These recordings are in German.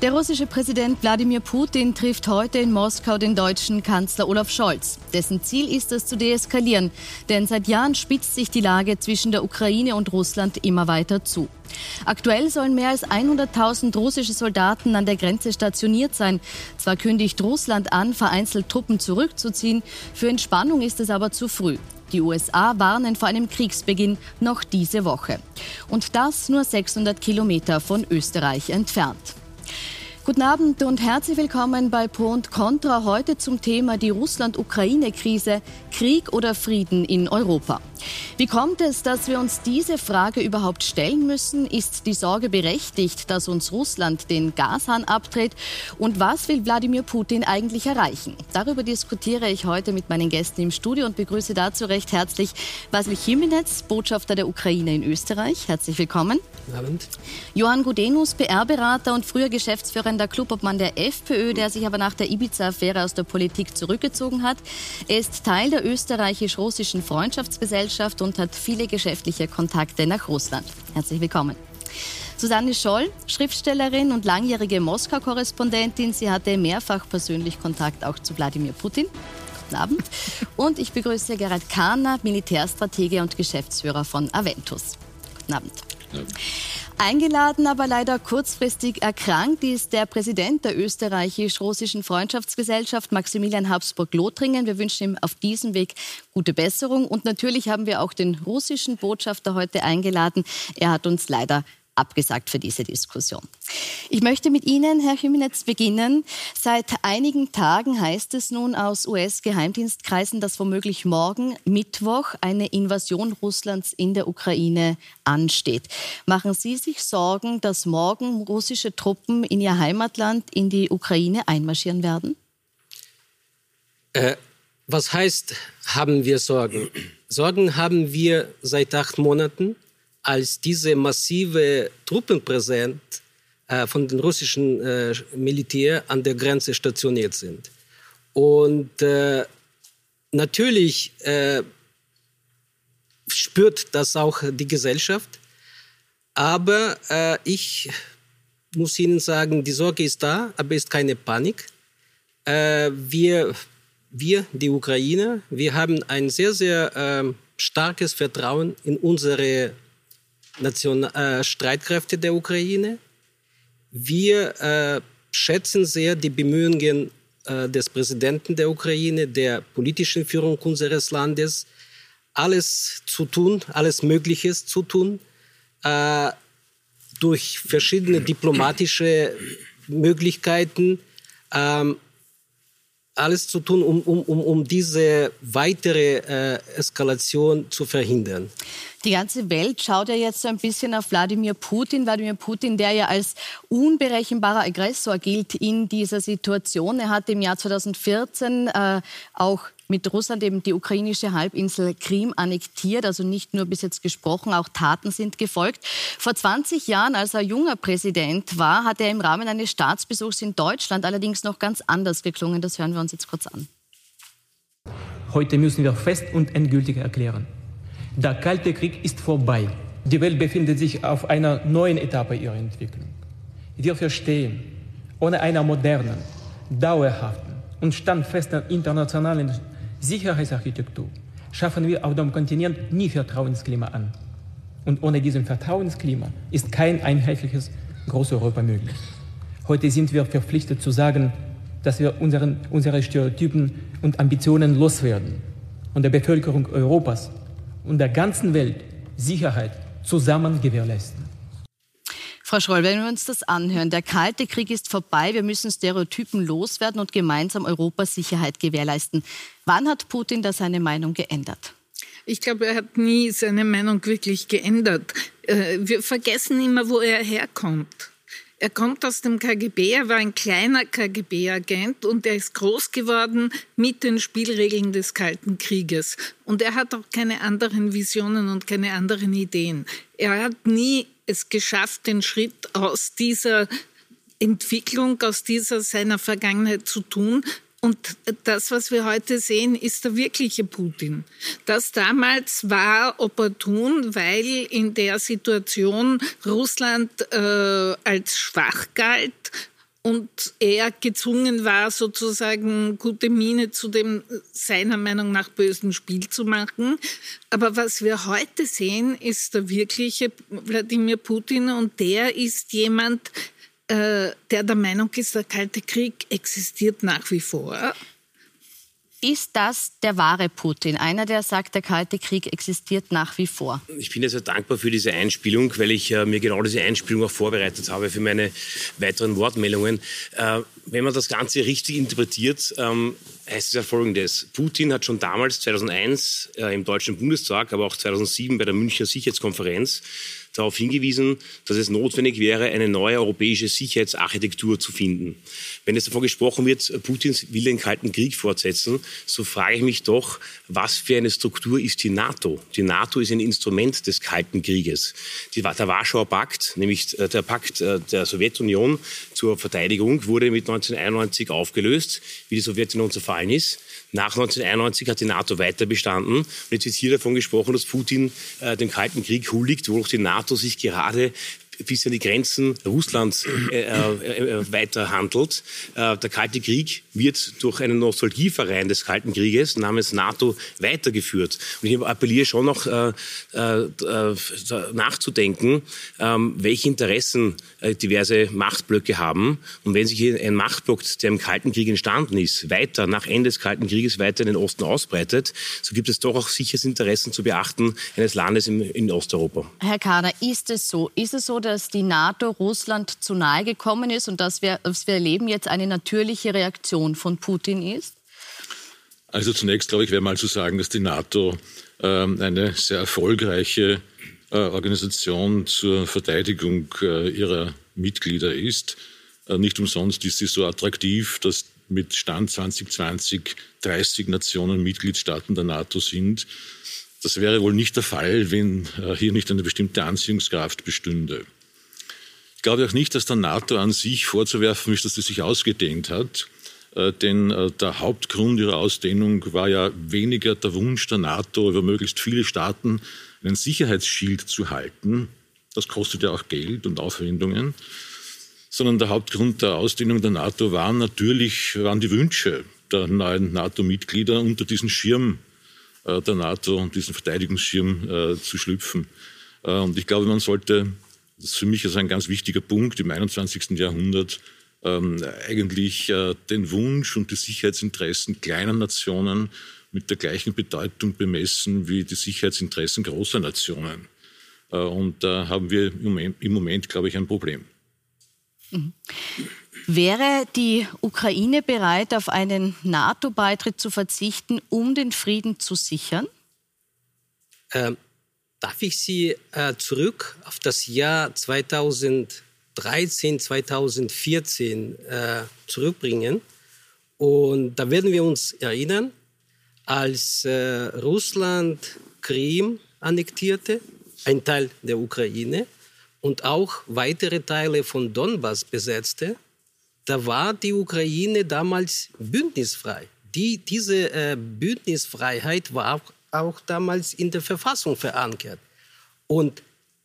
Der russische Präsident Wladimir Putin trifft heute in Moskau den deutschen Kanzler Olaf Scholz. Dessen Ziel ist es zu deeskalieren, denn seit Jahren spitzt sich die Lage zwischen der Ukraine und Russland immer weiter zu. Aktuell sollen mehr als 100.000 russische Soldaten an der Grenze stationiert sein. Zwar kündigt Russland an, vereinzelt Truppen zurückzuziehen, für Entspannung ist es aber zu früh. Die USA warnen vor einem Kriegsbeginn noch diese Woche. Und das nur 600 Kilometer von Österreich entfernt. Guten Abend und herzlich willkommen bei Pro und Contra heute zum Thema die Russland-Ukraine-Krise, Krieg oder Frieden in Europa. Wie kommt es, dass wir uns diese Frage überhaupt stellen müssen? Ist die Sorge berechtigt, dass uns Russland den Gashahn abdreht? Und was will Wladimir Putin eigentlich erreichen? Darüber diskutiere ich heute mit meinen Gästen im Studio und begrüße dazu recht herzlich Vasil Chimenez, Botschafter der Ukraine in Österreich. Herzlich willkommen. Guten Abend. Johann Gudenus, PR-Berater und früher geschäftsführender Clubobmann der FPÖ, der sich aber nach der Ibiza-Affäre aus der Politik zurückgezogen hat. Er ist Teil der österreichisch-russischen Freundschaftsgesellschaft Gesellschaft und hat viele geschäftliche Kontakte nach Russland. Herzlich willkommen. Susanne Scholl, Schriftstellerin und langjährige Moskau-Korrespondentin. Sie hatte mehrfach persönlich Kontakt auch zu Wladimir Putin. Guten Abend. Und ich begrüße Gerhard Kahner, Militärstratege und Geschäftsführer von Aventus. Guten Abend. Ja. Eingeladen, aber leider kurzfristig erkrankt, ist der Präsident der österreichisch-russischen Freundschaftsgesellschaft, Maximilian Habsburg-Lothringen. Wir wünschen ihm auf diesem Weg gute Besserung. Und natürlich haben wir auch den russischen Botschafter heute eingeladen. Er hat uns leider abgesagt für diese Diskussion. Ich möchte mit Ihnen, Herr Chimenez, beginnen. Seit einigen Tagen heißt es nun aus US-Geheimdienstkreisen, dass womöglich morgen Mittwoch eine Invasion Russlands in der Ukraine ansteht. Machen Sie sich Sorgen, dass morgen russische Truppen in Ihr Heimatland in die Ukraine einmarschieren werden? Äh, was heißt, haben wir Sorgen? Sorgen haben wir seit acht Monaten als diese massive Truppenpräsenz äh, von den russischen äh, Militär an der Grenze stationiert sind. Und äh, natürlich äh, spürt das auch die Gesellschaft. Aber ich muss Ihnen sagen, die Sorge ist da, aber ist keine Panik. Wir, wir, die Ukrainer, wir haben ein sehr, sehr ähm, starkes Vertrauen in unsere Nation, äh, Streitkräfte der Ukraine. Wir äh, schätzen sehr die Bemühungen äh, des Präsidenten der Ukraine, der politischen Führung unseres Landes, alles zu tun, alles Mögliches zu tun, äh, durch verschiedene diplomatische Möglichkeiten, ähm, alles zu tun, um, um, um, um diese weitere äh, Eskalation zu verhindern. Die ganze Welt schaut ja jetzt so ein bisschen auf Wladimir Putin. Wladimir Putin, der ja als unberechenbarer Aggressor gilt in dieser Situation. Er hat im Jahr 2014 äh, auch mit Russland eben die ukrainische Halbinsel Krim annektiert, also nicht nur bis jetzt gesprochen, auch Taten sind gefolgt. Vor 20 Jahren, als er junger Präsident war, hat er im Rahmen eines Staatsbesuchs in Deutschland allerdings noch ganz anders geklungen. Das hören wir uns jetzt kurz an. Heute müssen wir fest und endgültig erklären, der Kalte Krieg ist vorbei. Die Welt befindet sich auf einer neuen Etappe ihrer Entwicklung. Wir verstehen, ohne einer modernen, dauerhaften und standfesten internationalen Sicherheitsarchitektur schaffen wir auf dem Kontinent nie Vertrauensklima an. Und ohne diesem Vertrauensklima ist kein einheitliches Großeuropa möglich. Heute sind wir verpflichtet zu sagen, dass wir unseren, unsere Stereotypen und Ambitionen loswerden und der Bevölkerung Europas und der ganzen Welt Sicherheit zusammen gewährleisten. Frau Schroll, wenn wir uns das anhören, der Kalte Krieg ist vorbei, wir müssen Stereotypen loswerden und gemeinsam Europas Sicherheit gewährleisten. Wann hat Putin da seine Meinung geändert? Ich glaube, er hat nie seine Meinung wirklich geändert. Äh, wir vergessen immer, wo er herkommt. Er kommt aus dem KGB, er war ein kleiner KGB-Agent und er ist groß geworden mit den Spielregeln des Kalten Krieges. Und er hat auch keine anderen Visionen und keine anderen Ideen. Er hat nie es geschafft, den Schritt aus dieser Entwicklung, aus dieser seiner Vergangenheit zu tun, und das, was wir heute sehen, ist der wirkliche Putin. Das damals war opportun, weil in der Situation Russland äh, als schwach galt und er gezwungen war, sozusagen gute Miene zu dem seiner Meinung nach bösen Spiel zu machen. Aber was wir heute sehen, ist der wirkliche Wladimir Putin und der ist jemand, äh, der der Meinung ist, der Kalte Krieg existiert nach wie vor. Ist das der wahre Putin? Einer, der sagt, der Kalte Krieg existiert nach wie vor. Ich bin sehr dankbar für diese Einspielung, weil ich äh, mir genau diese Einspielung auch vorbereitet habe für meine weiteren Wortmeldungen. Äh, wenn man das Ganze richtig interpretiert, ähm, heißt es ja Folgendes. Putin hat schon damals, 2001, äh, im Deutschen Bundestag, aber auch 2007 bei der Münchner Sicherheitskonferenz darauf hingewiesen, dass es notwendig wäre, eine neue europäische Sicherheitsarchitektur zu finden. Wenn es davon gesprochen wird, Putin will den Kalten Krieg fortsetzen, so frage ich mich doch, was für eine Struktur ist die NATO? Die NATO ist ein Instrument des Kalten Krieges. Die, der Warschauer Pakt, nämlich äh, der Pakt äh, der Sowjetunion zur Verteidigung, wurde mit 1991 aufgelöst, wie die Sowjetunion zerfallen ist. Nach 1991 hat die NATO weiter bestanden. Und jetzt ist hier davon gesprochen, dass Putin äh, dem Kalten Krieg huldigt, wo auch die NATO sich gerade bis an die Grenzen Russlands äh, äh, äh, weiter handelt. Äh, der Kalte Krieg wird durch einen Nostalgieverein des Kalten Krieges namens NATO weitergeführt. Und ich appelliere schon noch äh, äh, nachzudenken, ähm, welche Interessen diverse Machtblöcke haben. Und wenn sich ein Machtblock, der im Kalten Krieg entstanden ist, weiter nach Ende des Kalten Krieges weiter in den Osten ausbreitet, so gibt es doch auch Sicherheitsinteressen zu beachten eines Landes in, in Osteuropa. Herr Kader, ist es so? Ist es so, dass die NATO Russland zu nahe gekommen ist und dass wir, dass wir erleben jetzt eine natürliche Reaktion von Putin ist? Also zunächst, glaube ich, wäre mal zu sagen, dass die NATO ähm, eine sehr erfolgreiche äh, Organisation zur Verteidigung äh, ihrer Mitglieder ist. Äh, nicht umsonst ist sie so attraktiv, dass mit Stand 2020 30 Nationen Mitgliedstaaten der NATO sind. Das wäre wohl nicht der Fall, wenn äh, hier nicht eine bestimmte Anziehungskraft bestünde. Ich glaube auch nicht, dass der NATO an sich vorzuwerfen ist, dass sie sich ausgedehnt hat. Äh, denn äh, der Hauptgrund ihrer Ausdehnung war ja weniger der Wunsch der NATO, über möglichst viele Staaten einen Sicherheitsschild zu halten. Das kostet ja auch Geld und Aufwendungen. Sondern der Hauptgrund der Ausdehnung der NATO waren natürlich waren die Wünsche der neuen NATO-Mitglieder unter diesen Schirm äh, der NATO und diesen Verteidigungsschirm zu schlüpfen. Und ich glaube, man sollte das ist für mich also ein ganz wichtiger Punkt im 21. Jahrhundert, ähm, eigentlich äh, den Wunsch und die Sicherheitsinteressen kleiner Nationen mit der gleichen Bedeutung bemessen wie die Sicherheitsinteressen großer Nationen. Äh, und da haben wir im Moment, im Moment, glaube ich, ein Problem. Mhm. Wäre die Ukraine bereit, auf einen NATO-Beitritt zu verzichten, um den Frieden zu sichern? Ähm, darf ich Sie äh, zurück auf das Jahr 2013, 2014 äh, zurückbringen. Und da werden wir uns erinnern, als äh, Russland Krim annektierte, ein Teil der Ukraine, und auch weitere Teile von Donbass besetzte, da war die Ukraine damals bündnisfrei. Die, diese äh, Bündnisfreiheit war auch auch damals in der Verfassung verankert. Und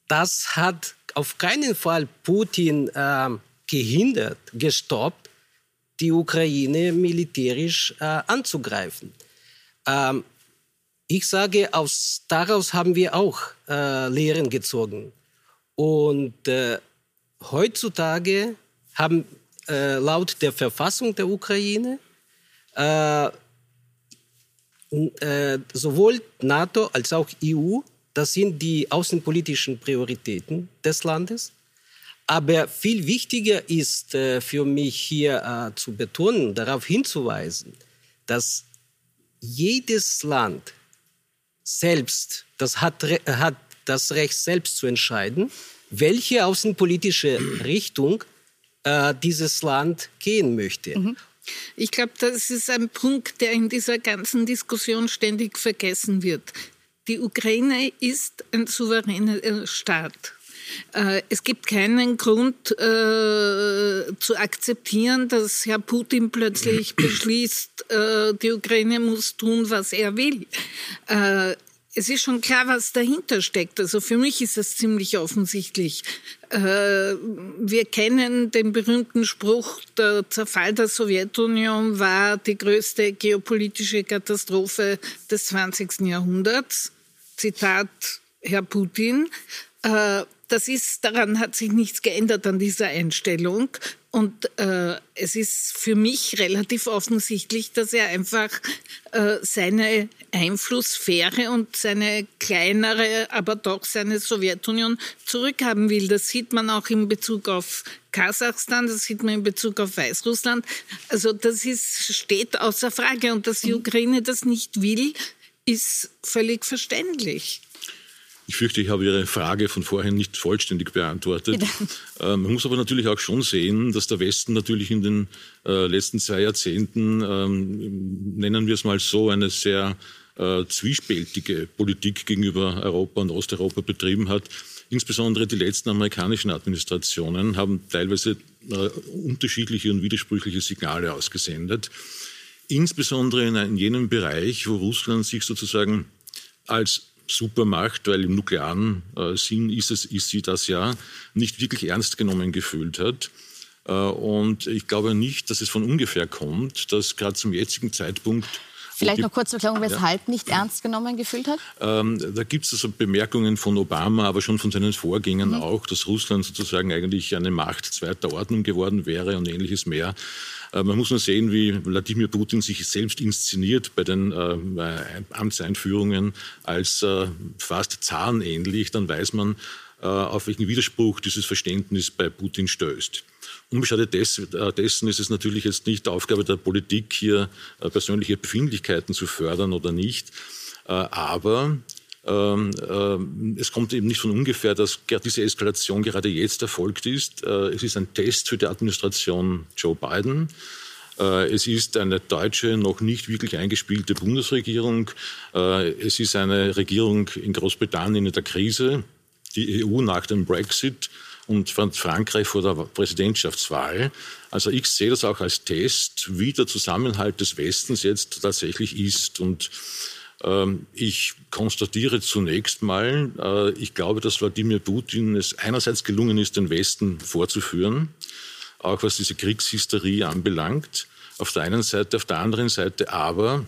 das hat auf keinen Fall Putin äh, gehindert, gestoppt, die Ukraine militärisch äh, anzugreifen. Ähm, ich sage, aus, daraus haben wir auch äh, Lehren gezogen. Und äh, heutzutage haben äh, laut der Verfassung der Ukraine äh, sowohl NATO als auch EU, das sind die außenpolitischen Prioritäten des Landes. Aber viel wichtiger ist äh, für mich hier äh, zu betonen, darauf hinzuweisen, dass jedes Land selbst, das hat, hat das Recht selbst zu entscheiden, welche außenpolitische Richtung äh, dieses Land gehen möchte. Mhm. Ich glaube, das ist ein Punkt, der in dieser ganzen Diskussion ständig vergessen wird. Die Ukraine ist ein souveräner äh, Staat. Äh, es gibt keinen Grund äh, zu akzeptieren, dass Herr Putin plötzlich beschließt, äh, die Ukraine muss tun, was er will. Äh, es ist schon klar, was dahinter steckt. Also für mich ist das ziemlich offensichtlich. Äh, wir kennen den berühmten Spruch, der Zerfall der Sowjetunion war die größte geopolitische Katastrophe des 20. Jahrhunderts. Zitat Herr Putin. Das ist, daran hat sich nichts geändert an dieser Einstellung. Und äh, es ist für mich relativ offensichtlich, dass er einfach äh, seine Einflusssphäre und seine kleinere, aber doch seine Sowjetunion zurückhaben will. Das sieht man auch in Bezug auf Kasachstan, das sieht man in Bezug auf Weißrussland. Also das ist, steht außer Frage. Und dass die Ukraine das nicht will, ist völlig verständlich. Ich fürchte, ich habe Ihre Frage von vorhin nicht vollständig beantwortet. Äh, man muss aber natürlich auch schon sehen, dass der Westen natürlich in den äh, letzten zwei Jahrzehnten, ähm, nennen wir es mal so, eine sehr äh, zwiespältige Politik gegenüber Europa und Osteuropa betrieben hat. Insbesondere die letzten amerikanischen Administrationen haben teilweise äh, unterschiedliche und widersprüchliche Signale ausgesendet. Insbesondere in, in jenem Bereich, wo Russland sich sozusagen als Supermacht, weil im nuklearen äh, Sinn ist, es, ist sie das ja, nicht wirklich ernst genommen gefühlt hat. Äh, und ich glaube nicht, dass es von ungefähr kommt, dass gerade zum jetzigen Zeitpunkt Vielleicht noch kurz zur Erklärung, weshalb ja. nicht ernst genommen gefühlt hat? Ähm, da gibt es also Bemerkungen von Obama, aber schon von seinen Vorgängern mhm. auch, dass Russland sozusagen eigentlich eine Macht zweiter Ordnung geworden wäre und ähnliches mehr. Äh, man muss nur sehen, wie Wladimir Putin sich selbst inszeniert bei den äh, Amtseinführungen als äh, fast zahnähnlich. Dann weiß man, auf welchen Widerspruch dieses Verständnis bei Putin stößt. Unbeschadet äh, dessen ist es natürlich jetzt nicht Aufgabe der Politik, hier äh, persönliche Befindlichkeiten zu fördern oder nicht. Aber ähm, es kommt eben nicht von ungefähr, dass diese Eskalation gerade jetzt erfolgt ist. Äh, es ist ein Test für die Administration Joe Biden. Äh, es ist eine deutsche, noch nicht wirklich eingespielte Bundesregierung. Äh, es ist eine Regierung in Großbritannien in der Krise, die EU nach dem Brexit und Frankreich vor der Präsidentschaftswahl. Also ich sehe das auch als Test, wie der Zusammenhalt des Westens jetzt tatsächlich ist. Und ähm, ich konstatiere zunächst mal, äh, ich glaube, dass Wladimir Putin es einerseits gelungen ist, den Westen vorzuführen, auch was diese Kriegshysterie anbelangt. Auf der einen Seite, auf der anderen Seite aber,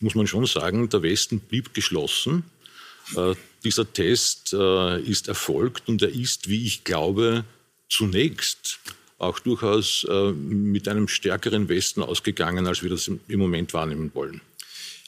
muss man schon sagen, der Westen blieb geschlossen. Äh, dieser Test äh, ist erfolgt und er ist, wie ich glaube, zunächst auch durchaus mit einem stärkeren Westen ausgegangen, als wir das im Moment wahrnehmen wollen.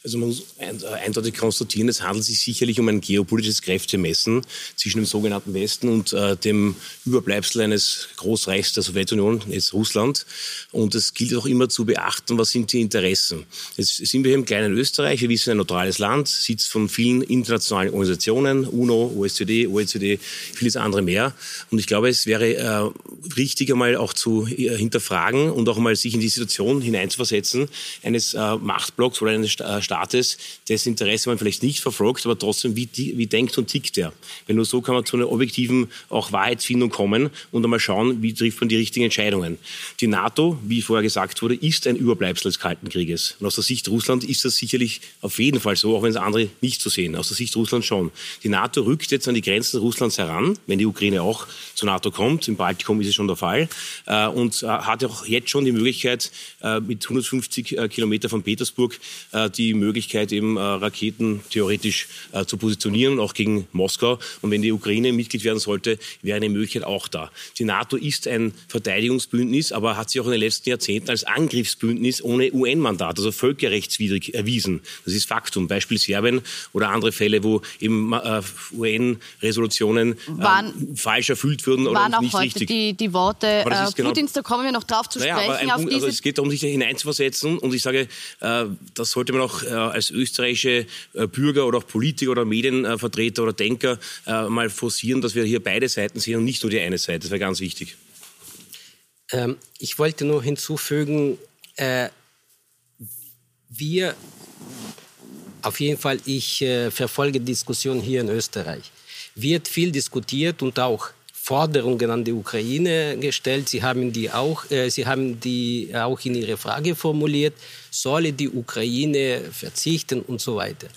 Also man muss äh, eindeutig konstatieren, es handelt sich sicherlich um ein geopolitisches Kräftemessen zwischen dem sogenannten Westen und äh, dem Überbleibsel eines Großreichs der Sowjetunion, jetzt Russland. Und es gilt auch immer zu beachten, was sind die Interessen. Jetzt sind wir hier im kleinen Österreich, wir wissen, ein neutrales Land, Sitz von vielen internationalen Organisationen, UNO, OECD, OECD, vieles andere mehr. Und ich glaube, es wäre äh, richtig einmal auch zu äh, hinterfragen und auch mal sich in die Situation hineinzuversetzen eines äh, Machtblocks oder eines äh, Staates, dessen Interesse man vielleicht nicht verfolgt, aber trotzdem, wie, wie denkt und tickt er? Weil nur so kann man zu einer objektiven auch Wahrheitsfindung kommen und einmal schauen, wie trifft man die richtigen Entscheidungen. Die NATO, wie vorher gesagt wurde, ist ein Überbleibsel des Kalten Krieges. Und aus der Sicht Russland ist das sicherlich auf jeden Fall so, auch wenn es andere nicht so sehen. Aus der Sicht Russlands schon. Die NATO rückt jetzt an die Grenzen Russlands heran, wenn die Ukraine auch zur NATO kommt. Im Baltikum ist es schon der Fall. Äh, und äh, hat auch jetzt schon die Möglichkeit, äh, mit 150 Kilometer von Petersburg die Möglichkeit, eben Raketen theoretisch zu positionieren, auch gegen Moskau. Und wenn die Ukraine Mitglied werden sollte, wäre eine Möglichkeit auch da. Die NATO ist ein Verteidigungsbündnis, aber hat sich auch in den letzten Jahrzehnten als Angriffsbündnis ohne UN-Mandat, also völkerrechtswidrig erwiesen. Das ist Faktum. Beispiel Serbien oder andere Fälle, wo eben UN-Resolutionen äh, falsch erfüllt würden oder waren auch nicht heute richtig. Die, die Worte äh, genau Putins, da kommen wir noch drauf zu naja, sprechen. Punkt, also es geht darum, sich da hineinzuversetzen und ich sage, äh, das sollte man auch äh, als österreichische äh, Bürger oder auch Politiker oder Medienvertreter oder Denker äh, mal forcieren, dass wir hier beide Seiten sehen und nicht nur die eine Seite. Das wäre ganz wichtig. Ähm, ich wollte nur hinzufügen, äh, wir, auf jeden Fall, ich verfolge Diskussionen hier in Österreich wird viel diskutiert und auch Forderungen an die Ukraine gestellt. Sie haben die auch, äh, Sie haben die auch in Ihrer Frage formuliert. Solle die Ukraine verzichten und so weiter.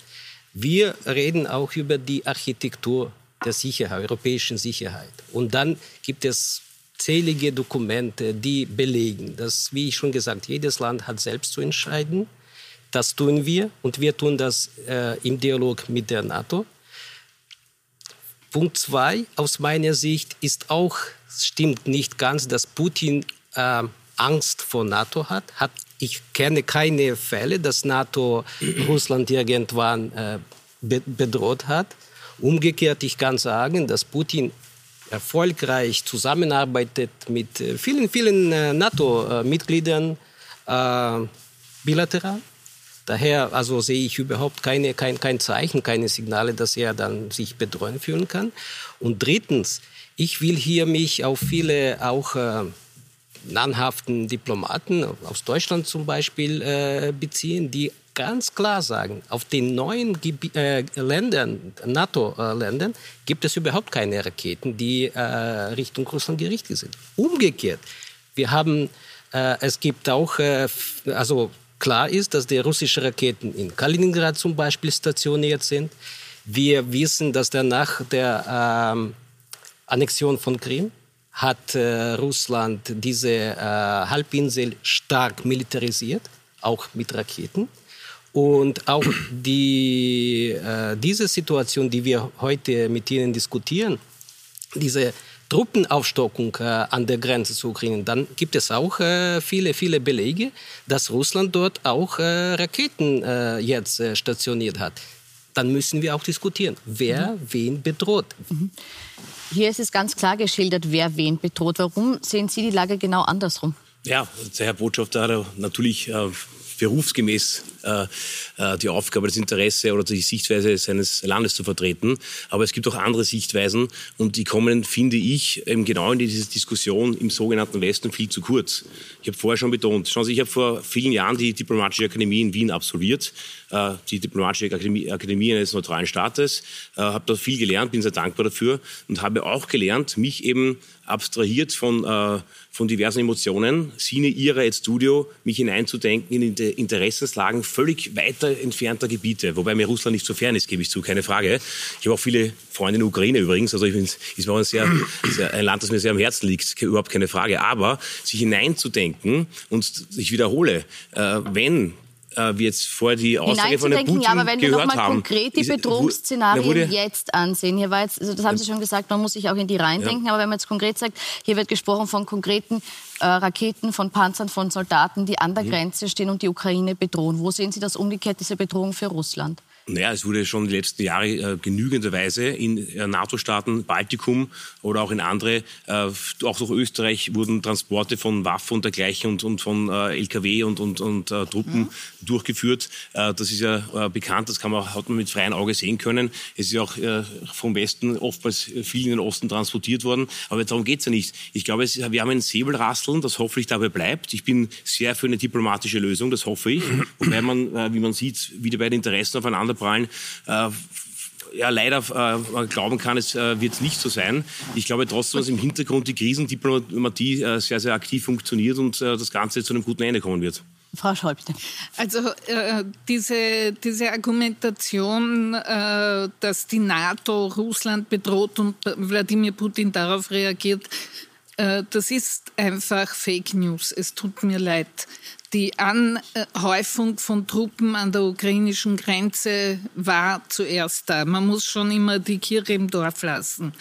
Wir reden auch über die Architektur der Sicherheit, europäischen Sicherheit. Und dann gibt es zählige Dokumente, die belegen, dass, wie ich schon gesagt, jedes Land hat selbst zu entscheiden. Das tun wir und wir tun das äh, im Dialog mit der NATO. Punkt zwei, aus meiner Sicht ist auch, stimmt nicht ganz, dass Putin äh, Angst vor NATO hat. hat. Ich kenne keine Fälle, dass NATO Russland irgendwann äh, be bedroht hat. Umgekehrt, ich kann sagen, dass Putin erfolgreich zusammenarbeitet mit äh, vielen, vielen äh, NATO-Mitgliedern äh, bilateral. Daher also sehe ich überhaupt keine, kein, kein Zeichen, keine Signale, dass er dann sich bedroht fühlen kann. Und drittens, ich will hier mich auf viele auch äh, namhaften Diplomaten aus Deutschland zum Beispiel äh, beziehen, die ganz klar sagen, auf den neuen Gebi äh, Ländern, NATO-Ländern, gibt es überhaupt keine Raketen, die äh, Richtung Russland gerichtet sind. Umgekehrt, wir haben, äh, es gibt auch, äh, also klar ist, dass die russischen Raketen in Kaliningrad zum Beispiel stationiert sind. Wir wissen, dass danach der ähm, Annexion von Krim hat äh, Russland diese äh, Halbinsel stark militarisiert, auch mit Raketen. Und auch die, äh, diese Situation, die wir heute mit Ihnen diskutieren, diese Truppenaufstockung äh, an der Grenze zu Ukraine, dann gibt es auch äh, viele, viele Belege, dass Russland dort auch äh, Raketen äh, jetzt äh, stationiert hat. Dann müssen wir auch diskutieren, wer mhm. wen bedroht. Mhm. Hier ist es ganz klar geschildert, wer wen bedroht. Warum sehen Sie die Lage genau andersrum? Ja, der Herr Botschafter hat natürlich äh, berufsgemäß äh, äh, die Aufgabe, das Interesse oder die Sichtweise seines Landes zu vertreten. Aber es gibt auch andere Sichtweisen und die kommen, finde ich, eben genau in diese Diskussion im sogenannten Westen viel zu kurz. Ich habe vorher schon betont, schauen Sie, ich habe vor vielen Jahren die Diplomatische Akademie in Wien absolviert, äh, die Diplomatische Akademie, Akademie eines neutralen Staates, äh, habe dort viel gelernt, bin sehr dankbar dafür und habe auch gelernt, mich eben abstrahiert von, äh, von diversen Emotionen, sine ira et studio, mich hineinzudenken in die Interessenslagen völlig weiter entfernter Gebiete, wobei mir Russland nicht so fern ist, gebe ich zu, keine Frage. Ich habe auch viele Freunde in der Ukraine übrigens, also ich bin, ist auch ein, sehr, sehr, ein Land, das mir sehr am Herzen liegt, überhaupt keine Frage. Aber sich hineinzudenken und ich wiederhole, äh, wenn äh, wie jetzt vorher die Aussage von der Putin ja, aber wenn wir nochmal konkret die Bedrohungsszenarien jetzt ansehen, hier war jetzt, also das haben Sie schon gesagt, man muss sich auch in die Reihen ja. denken, aber wenn man jetzt konkret sagt, hier wird gesprochen von konkreten äh, Raketen, von Panzern, von Soldaten, die an der mhm. Grenze stehen und die Ukraine bedrohen. Wo sehen Sie das umgekehrt, diese Bedrohung für Russland? Naja, es wurde schon die letzten Jahre äh, genügenderweise in äh, NATO-Staaten, Baltikum oder auch in andere, äh, auch durch Österreich wurden Transporte von Waffen und dergleichen und, und von äh, LKW und, und, und äh, Truppen mhm. durchgeführt. Äh, das ist ja bekannt, das kann man, hat man mit freiem Auge sehen können. Es ist ja auch vom Westen oftmals viel in den Osten transportiert worden. Aber darum geht's ja nicht. Ich glaube, es, wir haben ein Säbelrasseln, das hoffentlich dabei bleibt. Ich bin sehr für eine diplomatische Lösung, das hoffe ich. Wobei man, wie man sieht, wieder bei den Interessen aufeinander prallen. Äh, ja, leider äh, glauben kann, es äh, wird nicht so sein. Ich glaube trotzdem, dass im Hintergrund die Krisendiplomatie äh, sehr, sehr aktiv funktioniert und äh, das Ganze zu einem guten Ende kommen wird. Frau Scholl, bitte. Also äh, diese, diese Argumentation, äh, dass die NATO Russland bedroht und Wladimir Putin darauf reagiert, das ist einfach Fake News. Es tut mir leid. Die Anhäufung von Truppen an der ukrainischen Grenze war zuerst da. Man muss schon immer die Kirche im Dorf lassen.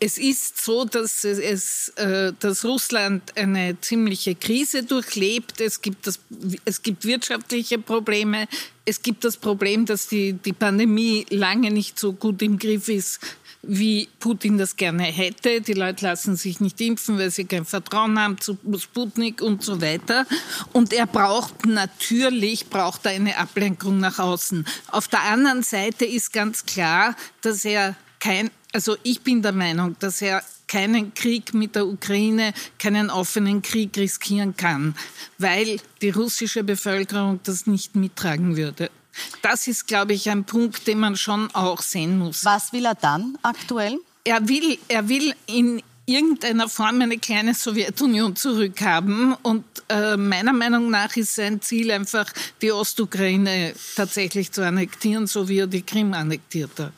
Es ist so, dass, es, äh, dass Russland eine ziemliche Krise durchlebt. Es gibt, das, es gibt wirtschaftliche Probleme. Es gibt das Problem, dass die, die Pandemie lange nicht so gut im Griff ist, wie Putin das gerne hätte. Die Leute lassen sich nicht impfen, weil sie kein Vertrauen haben zu Sputnik und so weiter. Und er braucht natürlich, braucht er eine Ablenkung nach außen. Auf der anderen Seite ist ganz klar, dass er kein, also ich bin der Meinung, dass er keinen Krieg mit der Ukraine, keinen offenen Krieg riskieren kann, weil die russische Bevölkerung das nicht mittragen würde. Das ist, glaube ich, ein Punkt, den man schon auch sehen muss. Was will er dann aktuell? Er will, er will in irgendeiner Form eine kleine Sowjetunion zurückhaben. Und äh, meiner Meinung nach ist sein Ziel einfach, die Ostukraine tatsächlich zu annektieren, so wie er die Krim annektiert hat.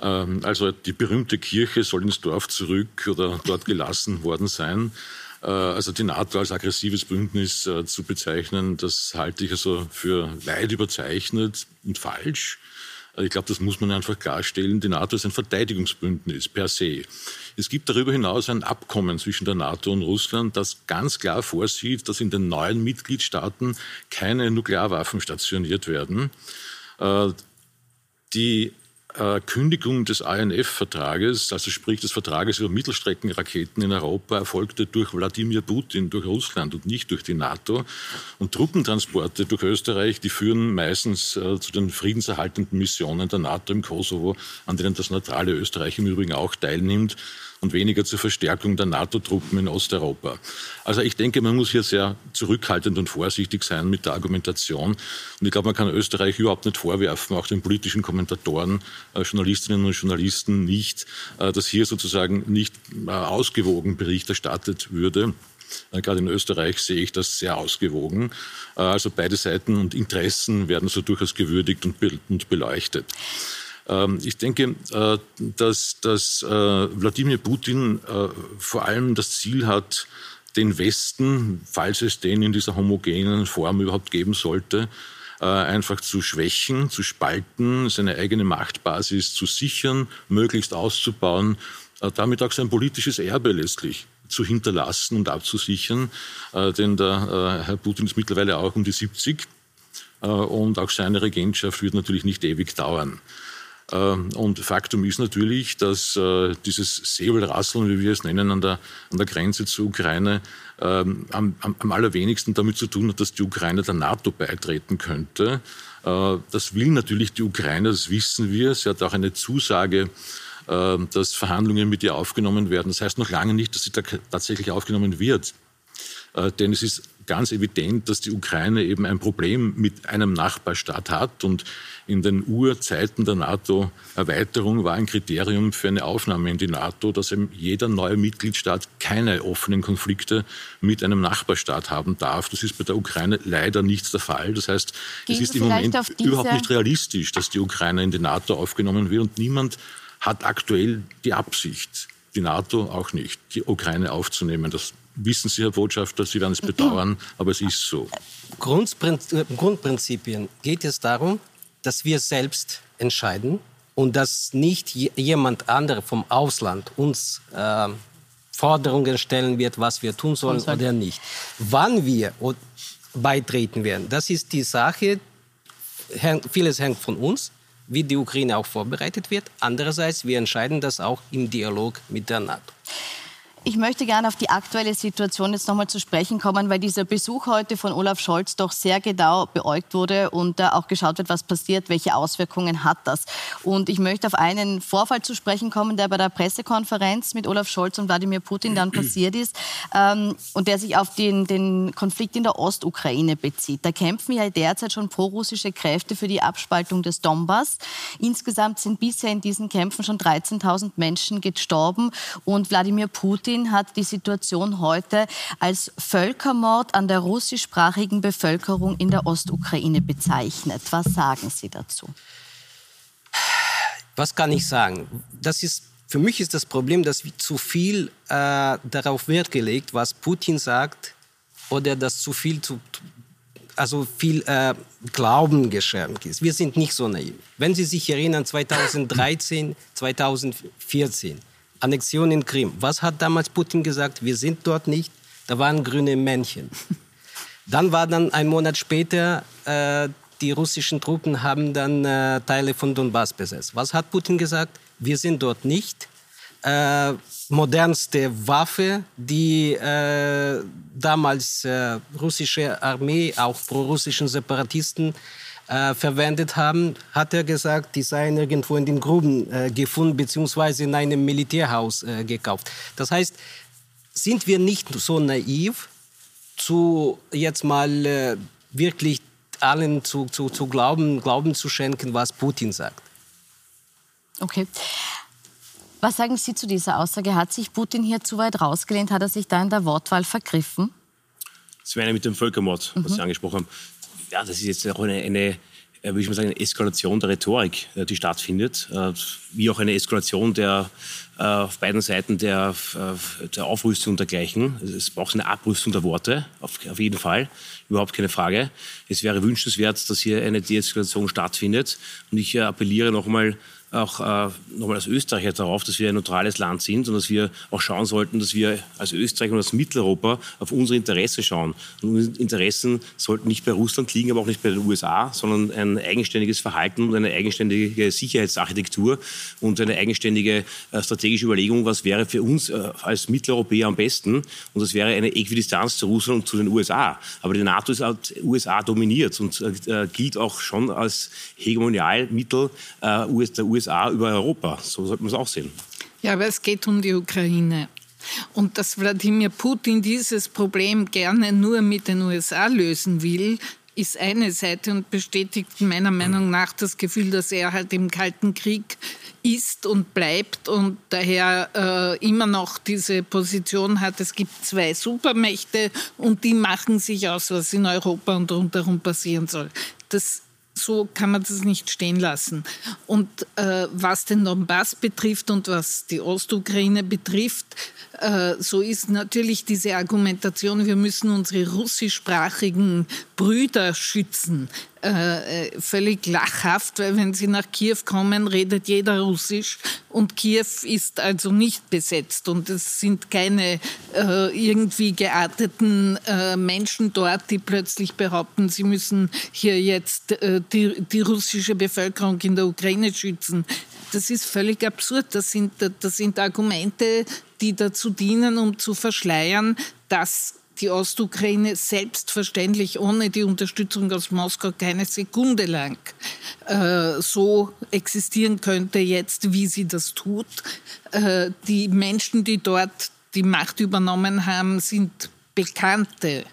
Ähm, also die berühmte Kirche soll ins Dorf zurück oder dort gelassen worden sein. Äh, also die NATO als aggressives Bündnis äh, zu bezeichnen, das halte ich also für weit überzeichnet und falsch. Äh, ich glaube, das muss man einfach klarstellen. Die NATO ist ein Verteidigungsbündnis per se. Es gibt darüber hinaus ein Abkommen zwischen der NATO und Russland, das ganz klar vorsieht, dass in den neuen Mitgliedstaaten keine Nuklearwaffen stationiert werden. Die äh, Kündigung des INF-Vertrages, also sprich des Vertrages über Mittelstreckenraketen in Europa, erfolgte durch Wladimir Putin, durch Russland und nicht durch die NATO. Und Truppentransporte durch Österreich, die führen meistens äh, zu den friedenserhaltenden Missionen der NATO im Kosovo, an denen das neutrale Österreich im Übrigen auch teilnimmt und weniger zur Verstärkung der NATO-Truppen in Osteuropa. Also ich denke, man muss hier sehr zurückhaltend und vorsichtig sein mit der Argumentation. Und ich glaube, man kann Österreich überhaupt nicht vorwerfen, auch den politischen Kommentatoren, äh, Journalistinnen und Journalisten nicht, äh, dass hier sozusagen nicht äh, ausgewogen Bericht erstattet würde. Gerade in Österreich sehe ich das sehr ausgewogen. Also beide Seiten und Interessen werden so durchaus gewürdigt und beleuchtet. Ähm, ich denke, äh, dass, dass äh, Wladimir Putin äh, vor allem das Ziel hat, den Westen, falls es den in dieser homogenen Form überhaupt geben sollte, einfach zu schwächen, zu spalten, seine eigene Machtbasis zu sichern, möglichst auszubauen, damit auch sein politisches Erbe letztlich zu hinterlassen und abzusichern. Denn der Herr Putin ist mittlerweile auch um die 70 und auch seine Regentschaft wird natürlich nicht ewig dauern. Ähm, und Faktum ist natürlich, dass äh, dieses Säbelrasseln, wie wir es nennen, an der, an der Grenze zur Ukraine ähm, am, am allerwenigsten damit zu tun hat, dass die Ukraine der NATO beitreten könnte. Äh, das will natürlich die Ukraine, das wissen wir. Sie hat auch eine Zusage, äh, dass Verhandlungen mit ihr aufgenommen werden. Das heißt noch lange nicht, dass sie da tatsächlich aufgenommen wird. Denn es ist ganz evident, dass die Ukraine eben ein Problem mit einem Nachbarstaat hat und in den Urzeiten der NATO-Erweiterung war ein Kriterium für eine Aufnahme in die NATO, dass eben jeder neue Mitgliedstaat keine offenen Konflikte mit einem Nachbarstaat haben darf. Das ist bei der Ukraine leider nicht der Fall. Das heißt, Gehen es ist im Moment überhaupt nicht realistisch, dass die Ukraine in die NATO aufgenommen wird und niemand hat aktuell die Absicht, die NATO auch nicht, die Ukraine aufzunehmen. Das wissen Sie, Herr Botschafter, Sie werden es bedauern, aber es ist so. Grundprinzipien geht es darum, dass wir selbst entscheiden und dass nicht jemand anderer vom Ausland uns äh, Forderungen stellen wird, was wir tun sollen oder nicht. Wann wir beitreten werden, das ist die Sache. Vieles hängt von uns, wie die Ukraine auch vorbereitet wird. Andererseits, wir entscheiden das auch im Dialog mit der NATO. Ich möchte gerne auf die aktuelle Situation jetzt nochmal zu sprechen kommen, weil dieser Besuch heute von Olaf Scholz doch sehr genau beäugt wurde und da auch geschaut wird, was passiert, welche Auswirkungen hat das. Und ich möchte auf einen Vorfall zu sprechen kommen, der bei der Pressekonferenz mit Olaf Scholz und Wladimir Putin dann passiert ist ähm, und der sich auf den, den Konflikt in der Ostukraine bezieht. Da kämpfen ja derzeit schon prorussische Kräfte für die Abspaltung des Donbass. Insgesamt sind bisher in diesen Kämpfen schon 13.000 Menschen gestorben und Wladimir Putin Putin hat die Situation heute als Völkermord an der russischsprachigen Bevölkerung in der Ostukraine bezeichnet. Was sagen Sie dazu? Was kann ich sagen? Das ist für mich ist das Problem, dass zu viel äh, darauf Wert gelegt, was Putin sagt, oder dass zu viel zu, also viel äh, Glauben geschenkt ist. Wir sind nicht so naiv. Wenn Sie sich erinnern, 2013, 2014, Annexion in Krim. Was hat damals Putin gesagt? Wir sind dort nicht. Da waren grüne Männchen. Dann war dann ein Monat später, äh, die russischen Truppen haben dann äh, Teile von Donbass besetzt. Was hat Putin gesagt? Wir sind dort nicht. Äh, modernste Waffe, die äh, damals äh, russische Armee, auch pro-russischen Separatisten äh, verwendet haben, hat er gesagt, die seien irgendwo in den Gruben äh, gefunden beziehungsweise in einem Militärhaus äh, gekauft. Das heißt, sind wir nicht so naiv, zu jetzt mal äh, wirklich allen zu, zu, zu glauben, Glauben zu schenken, was Putin sagt? Okay. Was sagen Sie zu dieser Aussage? Hat sich Putin hier zu weit rausgelehnt? Hat er sich da in der Wortwahl vergriffen? Das wäre mit dem Völkermord, was mhm. Sie angesprochen haben. Ja, das ist jetzt auch eine, eine äh, würde ich mal sagen, eine Eskalation der Rhetorik, äh, die stattfindet, äh, wie auch eine Eskalation der auf beiden Seiten der, der Aufrüstung und dergleichen. Es braucht eine Abrüstung der Worte, auf, auf jeden Fall, überhaupt keine Frage. Es wäre wünschenswert, dass hier eine Deeskalation stattfindet. Und ich appelliere nochmal auch äh, nochmal als Österreicher darauf, dass wir ein neutrales Land sind und dass wir auch schauen sollten, dass wir als Österreich und als Mitteleuropa auf unsere Interessen schauen. Und unsere Interessen sollten nicht bei Russland liegen, aber auch nicht bei den USA, sondern ein eigenständiges Verhalten und eine eigenständige Sicherheitsarchitektur und eine eigenständige äh, strategische Überlegung, was wäre für uns äh, als Mitteleuropäer am besten. Und das wäre eine Äquidistanz zu Russland und zu den USA. Aber die NATO ist halt USA dominiert und äh, gilt auch schon als Hegemonialmittel äh, der USA USA über Europa. So sollte man es auch sehen. Ja, aber es geht um die Ukraine. Und dass Wladimir Putin dieses Problem gerne nur mit den USA lösen will, ist eine Seite und bestätigt meiner Meinung nach das Gefühl, dass er halt im Kalten Krieg ist und bleibt und daher äh, immer noch diese Position hat, es gibt zwei Supermächte und die machen sich aus, was in Europa und rundherum passieren soll. Das so kann man das nicht stehen lassen. Und äh, was den Donbass betrifft und was die Ostukraine betrifft, äh, so ist natürlich diese Argumentation, wir müssen unsere russischsprachigen Brüder schützen. Äh, äh, völlig lachhaft, weil wenn Sie nach Kiew kommen, redet jeder Russisch und Kiew ist also nicht besetzt und es sind keine äh, irgendwie gearteten äh, Menschen dort, die plötzlich behaupten, sie müssen hier jetzt äh, die, die russische Bevölkerung in der Ukraine schützen. Das ist völlig absurd. Das sind, das sind Argumente, die dazu dienen, um zu verschleiern, dass die Ostukraine selbstverständlich ohne die Unterstützung aus Moskau keine Sekunde lang äh, so existieren könnte jetzt, wie sie das tut. Äh, die Menschen, die dort die Macht übernommen haben, sind Bekannte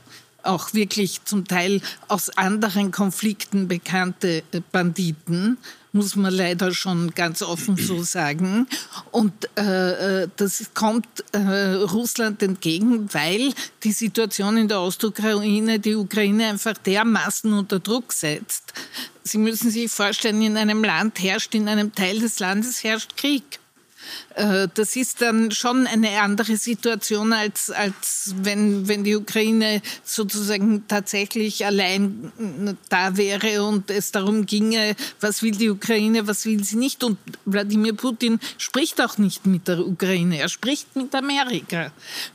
auch wirklich zum Teil aus anderen Konflikten bekannte Banditen muss man leider schon ganz offen so sagen. Und äh, äh, das kommt äh, Russland entgegen, weil die Situation in der Ostukraine die Ukraine einfach dermaßen unter Druck setzt. Sie müssen sich vorstellen, in einem Land herrscht, in einem Teil des Landes herrscht Krieg. Äh, das ist dann schon eine andere Situation, als, als wenn, wenn die Ukraine sozusagen tatsächlich allein da wäre und es darum ginge, was will die Ukraine, was will sie nicht. Und Wladimir Putin spricht auch nicht mit der Ukraine, er spricht mit Amerika.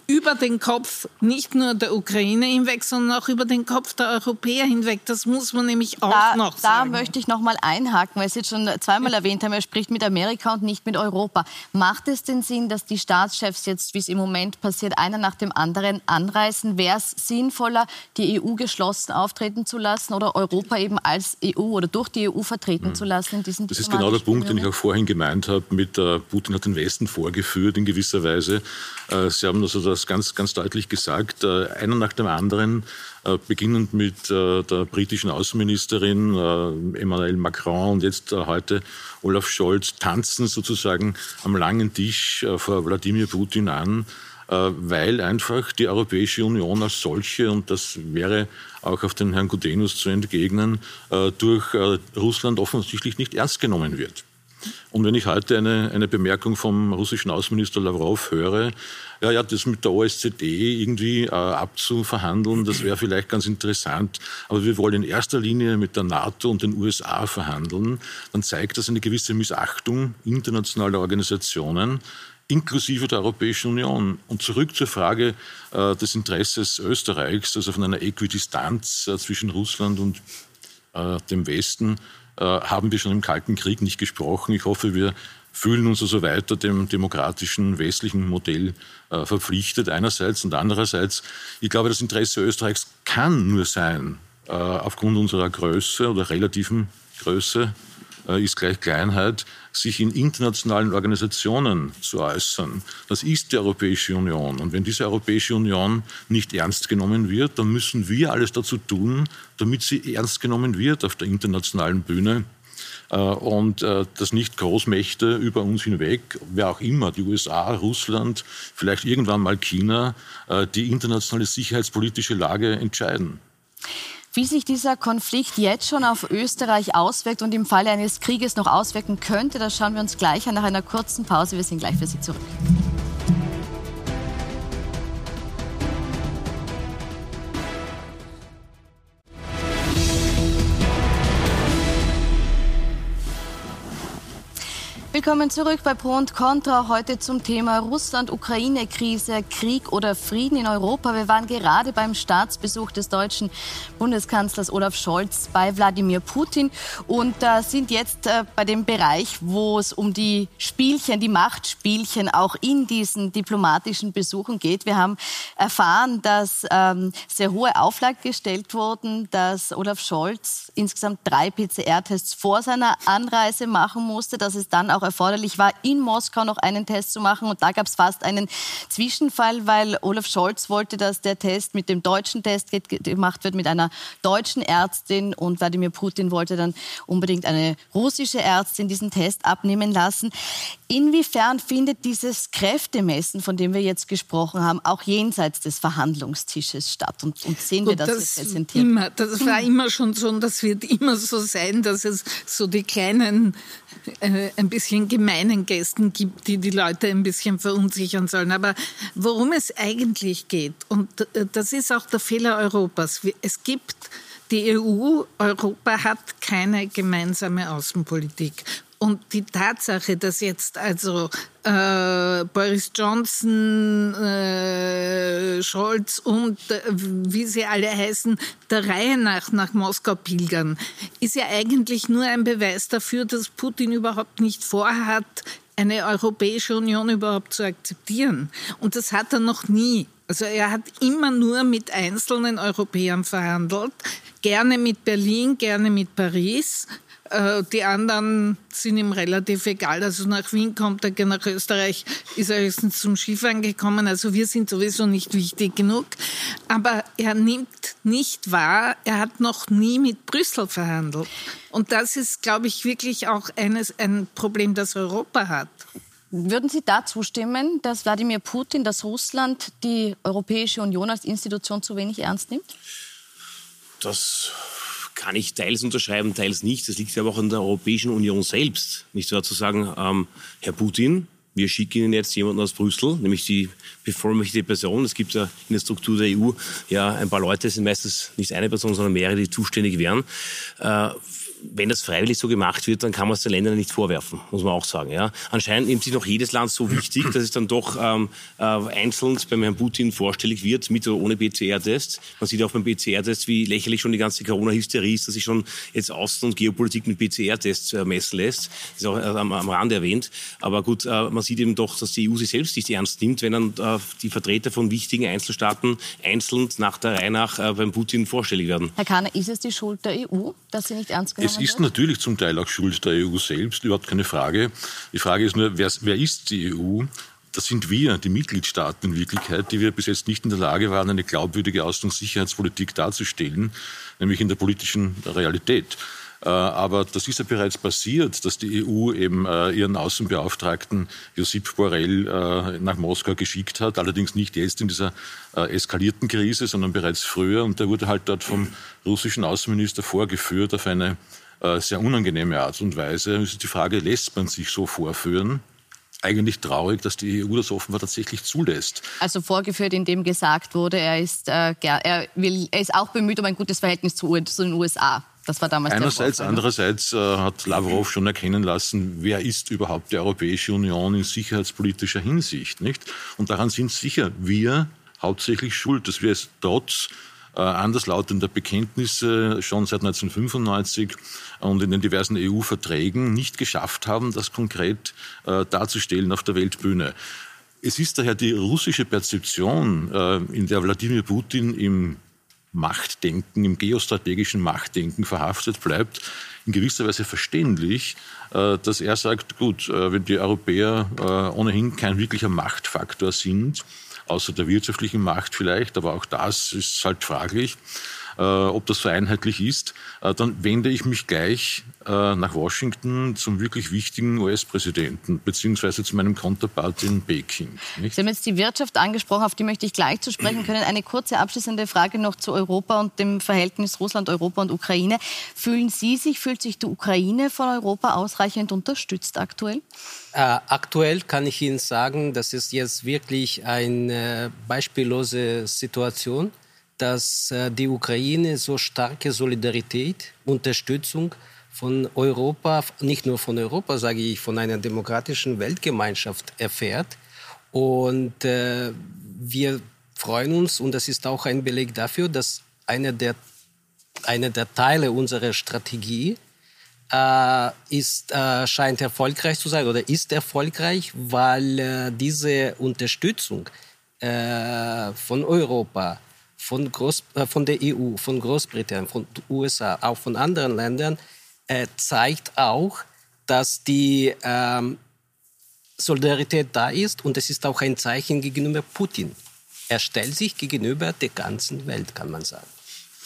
Über den Kopf nicht nur der Ukraine hinweg, sondern auch über den Kopf der Europäer hinweg. Das muss man nämlich auch da, noch sagen. Da möchte ich noch mal einhaken, weil Sie jetzt schon zweimal erwähnt haben, er spricht mit Amerika und nicht mit Europa. Macht es den Sinn, dass die Staatschefs jetzt, wie es im Moment passiert, einer nach dem anderen anreisen? Wäre es sinnvoller, die EU geschlossen auftreten zu lassen oder Europa eben als EU oder durch die EU vertreten mhm. zu lassen in diesen Das ist genau der Punkt, den ich auch vorhin gemeint habe, mit äh, Putin hat den Westen vorgeführt in gewisser Weise. Äh, Sie haben also das ganz, ganz deutlich gesagt, äh, einer nach dem anderen äh, beginnend mit äh, der britischen Außenministerin äh, Emmanuel Macron und jetzt heute Olaf Scholz tanzen sozusagen am langen Tisch vor Wladimir Putin an, weil einfach die Europäische Union als solche, und das wäre auch auf den Herrn Gudenus zu entgegnen, durch Russland offensichtlich nicht ernst genommen wird. Und wenn ich heute eine, eine Bemerkung vom russischen Außenminister Lavrov höre, ja, ja, das mit der OSZE irgendwie äh, abzuverhandeln, das wäre vielleicht ganz interessant. Aber wir wollen in erster Linie mit der NATO und den USA verhandeln. Dann zeigt das eine gewisse Missachtung internationaler Organisationen inklusive der Europäischen Union. Und zurück zur Frage äh, des Interesses Österreichs, also von einer Äquidistanz äh, zwischen Russland und äh, dem Westen, äh, haben wir schon im Kalten Krieg nicht gesprochen. Ich hoffe, wir fühlen uns also weiter dem demokratischen westlichen Modell äh, verpflichtet einerseits und andererseits, ich glaube, das Interesse Österreichs kann nur sein, äh, aufgrund unserer Größe oder relativen Größe, äh, ist gleich Kleinheit, sich in internationalen Organisationen zu äußern. Das ist die Europäische Union. Und wenn diese Europäische Union nicht ernst genommen wird, dann müssen wir alles dazu tun, damit sie ernst genommen wird auf der internationalen Bühne. Äh, und äh, dass nicht Großmächte über uns hinweg, wer auch immer, die USA, Russland, vielleicht irgendwann mal China, äh, die internationale sicherheitspolitische Lage entscheiden. Wie sich dieser Konflikt jetzt schon auf Österreich auswirkt und im Falle eines Krieges noch auswirken könnte, das schauen wir uns gleich an nach einer kurzen Pause. Wir sind gleich für Sie zurück. Willkommen zurück bei Pro und Contra. Heute zum Thema Russland-Ukraine-Krise, Krieg oder Frieden in Europa. Wir waren gerade beim Staatsbesuch des deutschen Bundeskanzlers Olaf Scholz bei Wladimir Putin und äh, sind jetzt äh, bei dem Bereich, wo es um die Spielchen, die Machtspielchen auch in diesen diplomatischen Besuchen geht. Wir haben erfahren, dass ähm, sehr hohe Auflagen gestellt wurden, dass Olaf Scholz insgesamt drei PCR-Tests vor seiner Anreise machen musste, dass es dann auch auch erforderlich war, in Moskau noch einen Test zu machen. Und da gab es fast einen Zwischenfall, weil Olaf Scholz wollte, dass der Test mit dem deutschen Test gemacht wird, mit einer deutschen Ärztin. Und Wladimir Putin wollte dann unbedingt eine russische Ärztin diesen Test abnehmen lassen. Inwiefern findet dieses Kräftemessen, von dem wir jetzt gesprochen haben, auch jenseits des Verhandlungstisches statt? Und, und sehen wir das, das präsentiert? Immer, das war immer schon so und das wird immer so sein, dass es so die kleinen, äh, ein bisschen bisschen gemeinen Gästen gibt, die die Leute ein bisschen verunsichern sollen. Aber worum es eigentlich geht, und äh, das ist auch der Fehler Europas, es gibt die EU, Europa hat keine gemeinsame Außenpolitik. Und die Tatsache, dass jetzt also äh, Boris Johnson, äh, Scholz und äh, wie sie alle heißen, der Reihe nach nach Moskau pilgern, ist ja eigentlich nur ein Beweis dafür, dass Putin überhaupt nicht vorhat, eine Europäische Union überhaupt zu akzeptieren. Und das hat er noch nie. Also er hat immer nur mit einzelnen Europäern verhandelt, gerne mit Berlin, gerne mit Paris. Äh, die anderen sind ihm relativ egal. Also nach Wien kommt er, nach Österreich ist er höchstens zum Skifahren gekommen. Also wir sind sowieso nicht wichtig genug. Aber er nimmt nicht wahr, er hat noch nie mit Brüssel verhandelt. Und das ist, glaube ich, wirklich auch eines, ein Problem, das Europa hat. Würden Sie da zustimmen, dass Wladimir Putin, dass Russland die Europäische Union als Institution zu wenig ernst nimmt? Das kann ich teils unterschreiben, teils nicht. Das liegt aber auch an der Europäischen Union selbst. Nicht wahr zu sagen, ähm, Herr Putin, wir schicken Ihnen jetzt jemanden aus Brüssel, nämlich die bevollmächtigte Person. Es gibt ja in der Struktur der EU ja ein paar Leute, es sind meistens nicht eine Person, sondern mehrere, die zuständig wären. Äh, wenn das freiwillig so gemacht wird, dann kann man es den Ländern nicht vorwerfen, muss man auch sagen. Ja. Anscheinend nimmt sich noch jedes Land so wichtig, dass es dann doch ähm, äh, einzeln beim Herrn Putin vorstellig wird, mit oder ohne PCR-Test. Man sieht auch beim PCR-Test, wie lächerlich schon die ganze Corona-Hysterie ist, dass sich schon jetzt Außen- und Geopolitik mit PCR-Tests äh, messen lässt. Das ist auch äh, am, am Rande erwähnt. Aber gut, äh, man sieht eben doch, dass die EU sich selbst nicht ernst nimmt, wenn dann äh, die Vertreter von wichtigen Einzelstaaten einzeln nach der Reihe nach äh, beim Putin vorstellig werden. Herr Kahner, ist es die Schuld der EU, dass sie nicht ernst genommen es ist natürlich zum Teil auch Schuld der EU selbst, überhaupt keine Frage. Die Frage ist nur, wer, wer ist die EU? Das sind wir, die Mitgliedstaaten in Wirklichkeit, die wir bis jetzt nicht in der Lage waren, eine glaubwürdige Außen- und Sicherheitspolitik darzustellen, nämlich in der politischen Realität. Äh, aber das ist ja bereits passiert, dass die EU eben äh, ihren Außenbeauftragten Josip Borrell äh, nach Moskau geschickt hat. Allerdings nicht jetzt in dieser eskalierten Krise, sondern bereits früher. Und der wurde halt dort vom russischen Außenminister vorgeführt auf eine sehr unangenehme Art und Weise. Es ist die Frage, lässt man sich so vorführen? eigentlich traurig, dass die EU das offenbar tatsächlich zulässt. Also vorgeführt, indem gesagt wurde, er ist, äh, er, will, er ist auch bemüht um ein gutes Verhältnis zu, zu den USA. Das war damals Einerseits, andererseits äh, hat Lavrov schon erkennen lassen, wer ist überhaupt die Europäische Union in sicherheitspolitischer Hinsicht, nicht? Und daran sind sicher wir hauptsächlich schuld, dass wir es trotz äh, anderslautender Bekenntnisse schon seit 1995 und in den diversen EU-Verträgen nicht geschafft haben, das konkret äh, darzustellen auf der Weltbühne. Es ist daher die russische Perzeption, äh, in der Wladimir Putin im Machtdenken, im geostrategischen Machtdenken verhaftet bleibt, in gewisser Weise verständlich, äh, dass er sagt, gut, äh, wenn die Europäer äh, ohnehin kein wirklicher Machtfaktor sind, außer der wirtschaftlichen Macht vielleicht, aber auch das ist halt fraglich, äh, ob das so einheitlich ist, äh, dann wende ich mich gleich äh, nach Washington zum wirklich wichtigen US-Präsidenten, beziehungsweise zu meinem Counterpart in Peking. Nicht? Sie haben jetzt die Wirtschaft angesprochen, auf die möchte ich gleich zu sprechen können. Eine kurze abschließende Frage noch zu Europa und dem Verhältnis Russland, Europa und Ukraine. Fühlen Sie sich, fühlt sich die Ukraine von Europa ausreichend unterstützt aktuell? Äh, aktuell kann ich Ihnen sagen, das ist jetzt wirklich eine beispiellose Situation, dass äh, die Ukraine so starke Solidarität, Unterstützung von Europa, nicht nur von Europa, sage ich, von einer demokratischen Weltgemeinschaft erfährt. Und äh, wir freuen uns, und das ist auch ein Beleg dafür, dass einer der, einer der Teile unserer Strategie äh, ist, äh, scheint erfolgreich zu sein oder ist erfolgreich, weil äh, diese Unterstützung äh, von Europa, von, Groß, äh, von der EU, von Großbritannien, von den USA, auch von anderen Ländern äh, zeigt auch, dass die ähm, Solidarität da ist und es ist auch ein Zeichen gegenüber Putin. Er stellt sich gegenüber der ganzen Welt, kann man sagen.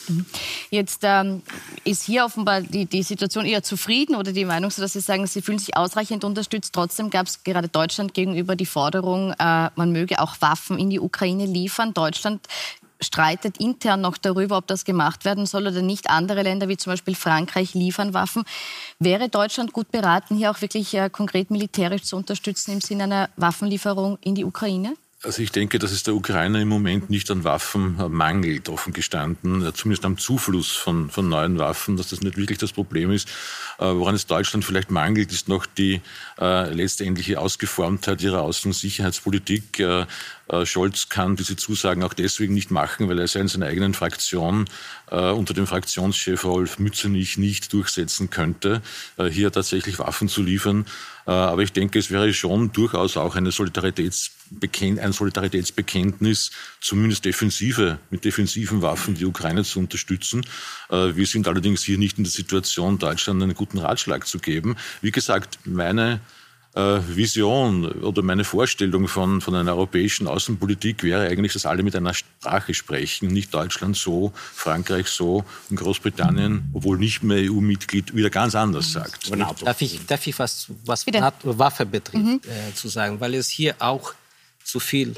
Mhm. Jetzt ähm, ist hier offenbar die, die Situation eher zufrieden oder die Meinung, so dass Sie sagen, Sie fühlen sich ausreichend unterstützt. Trotzdem gab es gerade Deutschland gegenüber die Forderung, äh, man möge auch Waffen in die Ukraine liefern. Deutschland streitet intern noch darüber, ob das gemacht werden soll oder nicht. Andere Länder wie zum Beispiel Frankreich liefern Waffen. Wäre Deutschland gut beraten, hier auch wirklich äh, konkret militärisch zu unterstützen im Sinne einer Waffenlieferung in die Ukraine? Also ich denke, dass es der Ukraine im Moment nicht an Waffen mangelt, offen gestanden, zumindest am Zufluss von, von neuen Waffen, dass das nicht wirklich das Problem ist. Äh, woran es Deutschland vielleicht mangelt, ist noch die äh, letztendliche Ausgeformtheit ihrer Außen- und Sicherheitspolitik. Äh, äh, Scholz kann diese Zusagen auch deswegen nicht machen, weil er es in seiner eigenen Fraktion äh, unter dem Fraktionschef Rolf Mützenich nicht durchsetzen könnte, äh, hier tatsächlich Waffen zu liefern. Äh, aber ich denke, es wäre schon durchaus auch eine Solidaritätsbekennt, ein Solidaritätsbekenntnis, zumindest defensive, mit defensiven Waffen die Ukraine zu unterstützen. Äh, wir sind allerdings hier nicht in der Situation, Deutschland einen guten Ratschlag zu geben. Wie gesagt, meine äh, Vision oder meine Vorstellung von, von einer europäischen Außenpolitik wäre eigentlich, dass alle mit einer Sprache sprechen, nicht Deutschland so, Frankreich so und Großbritannien, obwohl nicht mehr EU-Mitglied, wieder ganz anders sagt. Darf ich, darf ich was, was Waffe betrifft, mhm. äh, zu sagen, weil es hier auch zu viel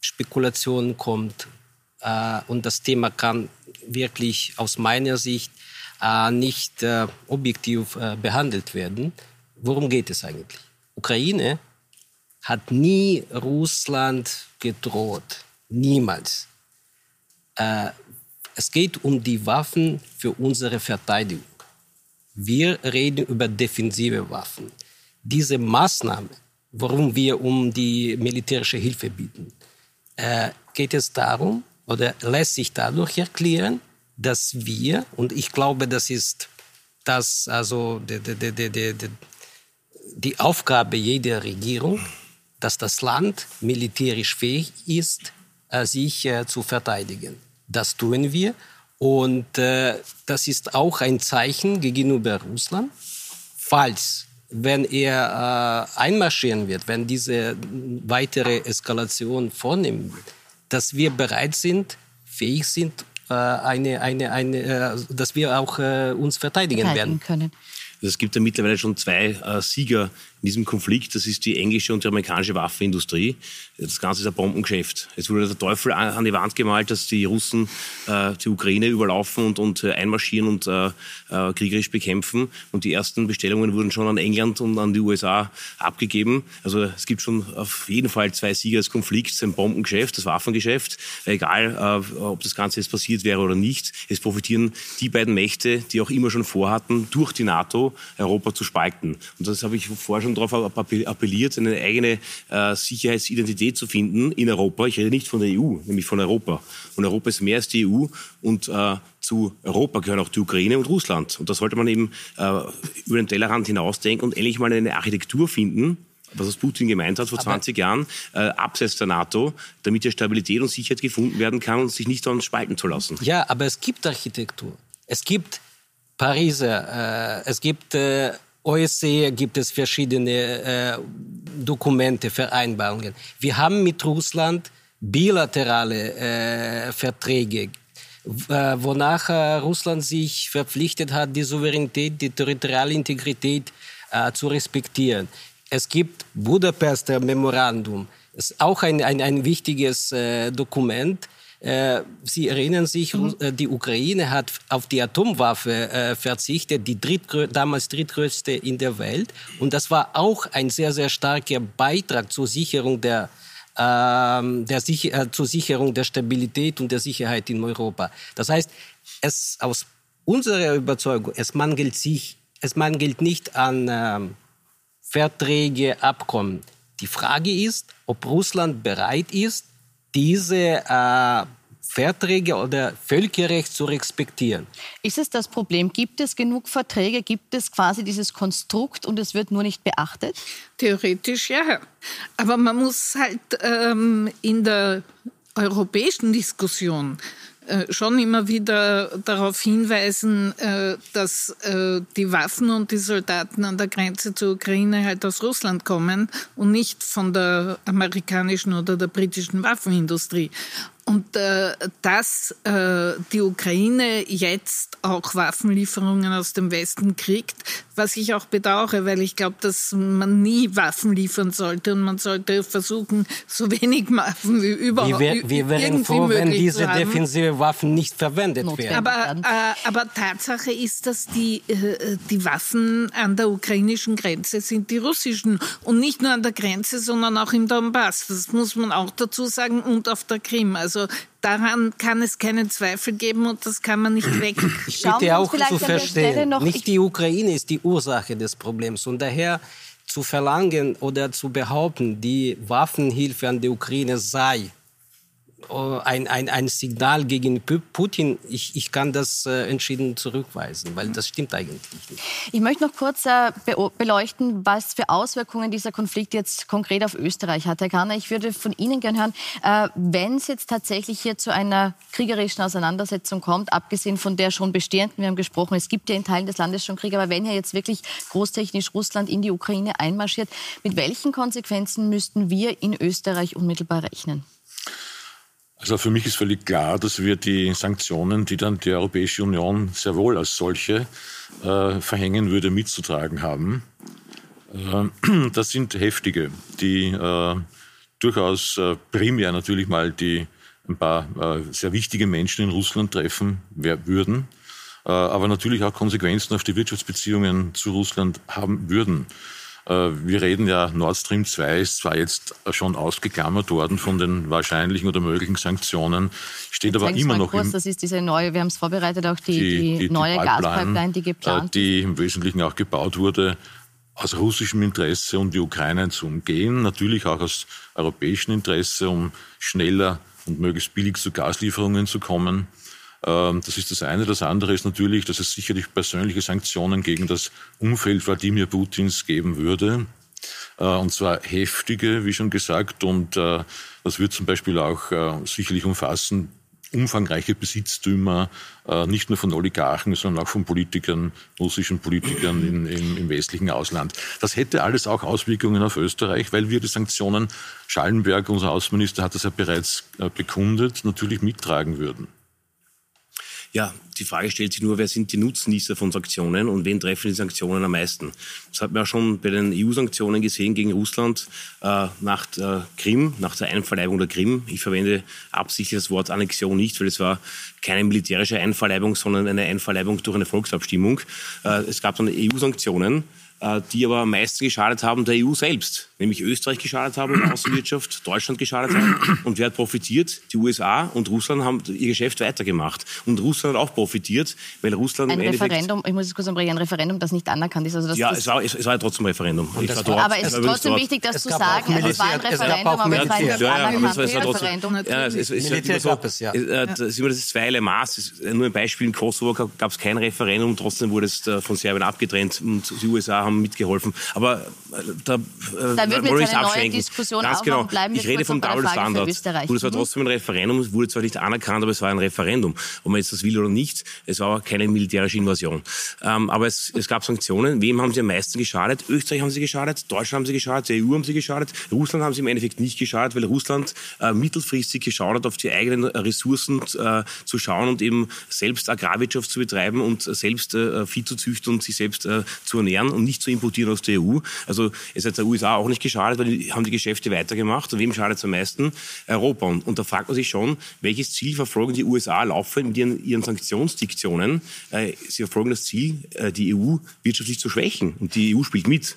Spekulation kommt äh, und das Thema kann wirklich aus meiner Sicht äh, nicht äh, objektiv äh, behandelt werden. Worum geht es eigentlich? Ukraine hat nie Russland gedroht. Niemals. Äh, es geht um die Waffen für unsere Verteidigung. Wir reden über defensive Waffen. Diese Maßnahme, warum wir um die militärische Hilfe bieten, äh, geht es darum oder lässt sich dadurch erklären, dass wir, und ich glaube, das ist das, also der, der, der die Aufgabe jeder Regierung, dass das Land militärisch fähig ist, äh, sich äh, zu verteidigen. Das tun wir. Und äh, das ist auch ein Zeichen gegenüber Russland, falls, wenn er äh, einmarschieren wird, wenn diese weitere Eskalation vornehmen wird, dass wir bereit sind, fähig sind, äh, eine, eine, eine, äh, dass wir auch uns verteidigen werden. Können. Also es gibt ja mittlerweile schon zwei äh, Sieger in diesem Konflikt. Das ist die englische und die amerikanische Waffenindustrie. Das Ganze ist ein Bombengeschäft. Es wurde der Teufel an die Wand gemalt, dass die Russen äh, die Ukraine überlaufen und, und äh, einmarschieren und äh, äh, kriegerisch bekämpfen. Und die ersten Bestellungen wurden schon an England und an die USA abgegeben. Also es gibt schon auf jeden Fall zwei Sieger des Konflikts, ein Bombengeschäft, das Waffengeschäft. Egal, ob das Ganze jetzt passiert wäre oder nicht. Es profitieren die beiden Mächte, die auch immer schon vorhatten, durch die NATO Europa zu spalten. Und das habe ich vorher schon darauf appelliert, eine eigene äh, Sicherheitsidentität zu finden in Europa. Ich rede nicht von der EU, nämlich von Europa. Und Europa ist mehr als die EU und äh, zu Europa gehören auch die Ukraine und Russland. Und da sollte man eben äh, über den Tellerrand hinausdenken und endlich mal eine Architektur finden, was das Putin gemeint hat vor Aber 20 Jahren, äh, abseits der NATO, damit hier Stabilität und Sicherheit gefunden werden kann und sich nicht dann spalten zu lassen. Ja, aber es gibt Architektur. Es gibt Pariser, äh, es gibt äh, OSCE, gibt es verschiedene äh, Dokumente, Vereinbarungen. Wir haben mit Russland bilaterale äh, Verträge wonach Russland sich verpflichtet hat, die Souveränität, die territoriale Integrität zu respektieren. Es gibt Budapester Memorandum, ist auch ein, ein, ein wichtiges Dokument, äh, Sie erinnern sich, mhm. Äh, die Ukraine hat auf die Atomwaffe äh, verzichtet, die drittgrö damals drittgrößte in der Welt. Und das war auch ein sehr, sehr starker Beitrag zur Sicherung der, ähm, der Sicher äh, zur Sicherung der Stabilität und der Sicherheit in Europa. Das heißt, es aus unserer Überzeugung, es mangelt sich, es mangelt nicht an ähm, Verträge, Abkommen. Die Frage ist, ob Russland bereit ist, diese äh, Verträge oder Völkerrecht zu respektieren. Ist es das Problem? Gibt es genug Verträge? Gibt es quasi dieses Konstrukt und es wird nur nicht beachtet? Theoretisch ja. Aber man muss halt ähm, in der europäischen Diskussion schon immer wieder darauf hinweisen, äh, dass äh, die Waffen und die Soldaten an der Grenze zur Ukraine halt aus Russland kommen und nicht von der amerikanischen oder der britischen Waffenindustrie. Und äh, dass äh, die Ukraine jetzt auch Waffenlieferungen aus dem Westen kriegt, was ich auch bedauere, weil ich glaube, dass man nie Waffen liefern sollte und man sollte versuchen, so wenig Waffen wie überhaupt wir, wir wären froh, wenn diese defensive Waffen nicht verwendet werden. Aber, äh, aber Tatsache ist, dass die, äh, die Waffen an der ukrainischen Grenze sind die russischen und nicht nur an der Grenze, sondern auch im Donbass. Das muss man auch dazu sagen und auf der Krim. Also also daran kann es keinen Zweifel geben und das kann man nicht weg. Ich bitte auch zu verstehen, nicht die Ukraine ist die Ursache des Problems und daher zu verlangen oder zu behaupten, die Waffenhilfe an die Ukraine sei ein, ein, ein Signal gegen Putin, ich, ich kann das äh, entschieden zurückweisen, weil das stimmt eigentlich nicht. Ich möchte noch kurz äh, beleuchten, was für Auswirkungen dieser Konflikt jetzt konkret auf Österreich hat. Herr Kahner, ich würde von Ihnen gerne hören, äh, wenn es jetzt tatsächlich hier zu einer kriegerischen Auseinandersetzung kommt, abgesehen von der schon bestehenden, wir haben gesprochen, es gibt ja in Teilen des Landes schon Krieg, aber wenn hier jetzt wirklich großtechnisch Russland in die Ukraine einmarschiert, mit welchen Konsequenzen müssten wir in Österreich unmittelbar rechnen? Also für mich ist völlig klar, dass wir die Sanktionen, die dann die Europäische Union sehr wohl als solche äh, verhängen würde, mitzutragen haben. Äh, das sind heftige, die äh, durchaus äh, primär natürlich mal die ein paar äh, sehr wichtige Menschen in Russland treffen würden, äh, aber natürlich auch Konsequenzen auf die Wirtschaftsbeziehungen zu Russland haben würden. Äh, wir reden ja, Nord Stream 2 ist zwar jetzt schon ausgeklammert worden von den wahrscheinlichen oder möglichen Sanktionen, steht aber immer noch kurz, im, Das ist diese neue, wir haben es vorbereitet, auch die, die, die, die neue Gaspipeline, die geplant äh, Die im Wesentlichen auch gebaut wurde, aus russischem Interesse, um die Ukraine zu umgehen, natürlich auch aus europäischem Interesse, um schneller und möglichst billig zu Gaslieferungen zu kommen. Ähm, das ist das eine. Das andere ist natürlich, dass es sicherlich persönliche Sanktionen gegen das Umfeld Wladimir Putins geben würde. Äh, und zwar heftige, wie schon gesagt. Und äh, das wird zum Beispiel auch äh, sicherlich umfassen umfangreiche Besitztümer, nicht nur von Oligarchen, sondern auch von Politikern, russischen Politikern in, in, im westlichen Ausland. Das hätte alles auch Auswirkungen auf Österreich, weil wir die Sanktionen, Schallenberg, unser Außenminister, hat das ja bereits bekundet, natürlich mittragen würden. Ja, die Frage stellt sich nur, wer sind die Nutznießer von Sanktionen und wen treffen die Sanktionen am meisten? Das hat man ja schon bei den EU-Sanktionen gesehen gegen Russland äh, nach der Krim, nach der Einverleibung der Krim. Ich verwende absichtlich das Wort Annexion nicht, weil es war keine militärische Einverleibung, sondern eine Einverleibung durch eine Volksabstimmung. Äh, es gab dann EU-Sanktionen die aber am meisten geschadet haben der EU selbst, nämlich Österreich geschadet haben in der Außenwirtschaft, Deutschland geschadet haben. Und wer hat profitiert? Die USA und Russland haben ihr Geschäft weitergemacht. Und Russland hat auch profitiert, weil Russland ein Referendum, ich muss es kurz unterbrechen, ein Referendum, das nicht anerkannt ist. Also das, ja, es war, es, es war ja trotzdem ein Referendum. Dort, aber es ist trotzdem dort. wichtig, das zu sagen. Es war ein Referendum, aber es war ein Referendum. Ja, es, es, es, Militär gab es, ja. Äh, das ist immer das zweierlei Maß. Nur ein Beispiel, in Kosovo gab es kein Referendum, trotzdem wurde es äh, von Serbien abgetrennt und die USA haben mitgeholfen. Aber äh, da, äh, da wird jetzt eine neue Diskussion Ganz genau. Bleiben ich rede vom Double Standard. Gut, es war trotzdem ein Referendum, es wurde zwar nicht anerkannt, aber es war ein Referendum. Ob man jetzt das will oder nicht, es war keine militärische Invasion. Ähm, aber es, es gab Sanktionen. Wem haben sie am meisten geschadet? Österreich haben sie geschadet, Deutschland haben sie geschadet, die EU haben sie geschadet, Russland haben sie im Endeffekt nicht geschadet, weil Russland äh, mittelfristig geschaut hat, auf die eigenen Ressourcen äh, zu schauen und eben selbst Agrarwirtschaft zu betreiben und selbst äh, Vieh zu züchten und sich selbst äh, zu ernähren und nicht zu importieren aus der EU. Also es hat der USA auch nicht geschadet, weil die haben die Geschäfte weitergemacht. Und wem schadet es am meisten? Europa. Und, und, da fragt man sich schon, welches Ziel verfolgen die USA laufend mit ihren, ihren Sanktionsdiktionen? Äh, sie verfolgen das Ziel, äh, die EU wirtschaftlich zu schwächen. Und die EU spielt mit.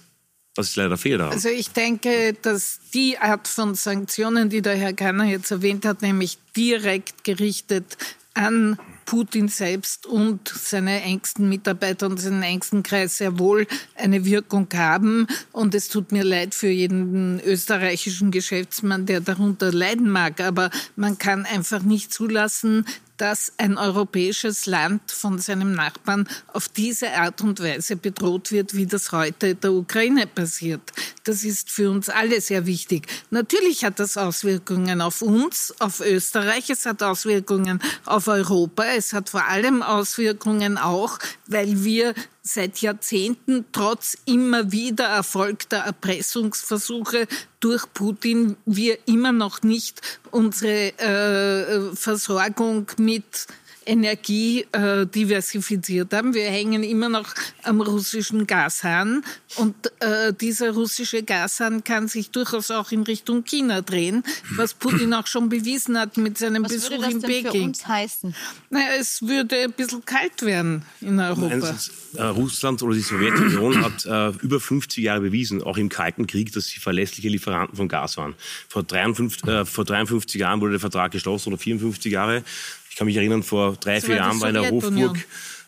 Das ist leider Fehler. Also ich denke, dass die Art von Sanktionen, die der Herr Kanner jetzt erwähnt hat, nämlich direkt gerichtet an Putin selbst und seine engsten Mitarbeiter und seinen engsten Kreis sehr wohl eine Wirkung haben. Und es tut mir leid für jeden österreichischen Geschäftsmann, der darunter leiden mag. Aber man kann einfach nicht zulassen, dass ein europäisches Land von seinem Nachbarn auf diese Art und Weise bedroht wird, wie das heute der Ukraine passiert. Das ist für uns alle sehr wichtig. Natürlich hat das Auswirkungen auf uns, auf Österreich, es hat Auswirkungen auf Europa, es hat vor allem Auswirkungen auch, weil wir seit Jahrzehnten trotz immer wieder erfolgter Erpressungsversuche durch Putin wir immer noch nicht unsere äh, Versorgung mit Energie äh, diversifiziert haben. Wir hängen immer noch am russischen Gashahn und äh, dieser russische Gashahn kann sich durchaus auch in Richtung China drehen, was Putin auch schon bewiesen hat mit seinem was Besuch würde das in denn Peking. Für uns heißen? Naja, es würde ein bisschen kalt werden in Europa. Nein, äh, Russland oder die Sowjetunion hat äh, über 50 Jahre bewiesen, auch im Kalten Krieg, dass sie verlässliche Lieferanten von Gas waren. Vor 53, äh, vor 53 Jahren wurde der Vertrag geschlossen oder 54 Jahre kann mich erinnern, vor drei, vier Jahren war in der Hofburg,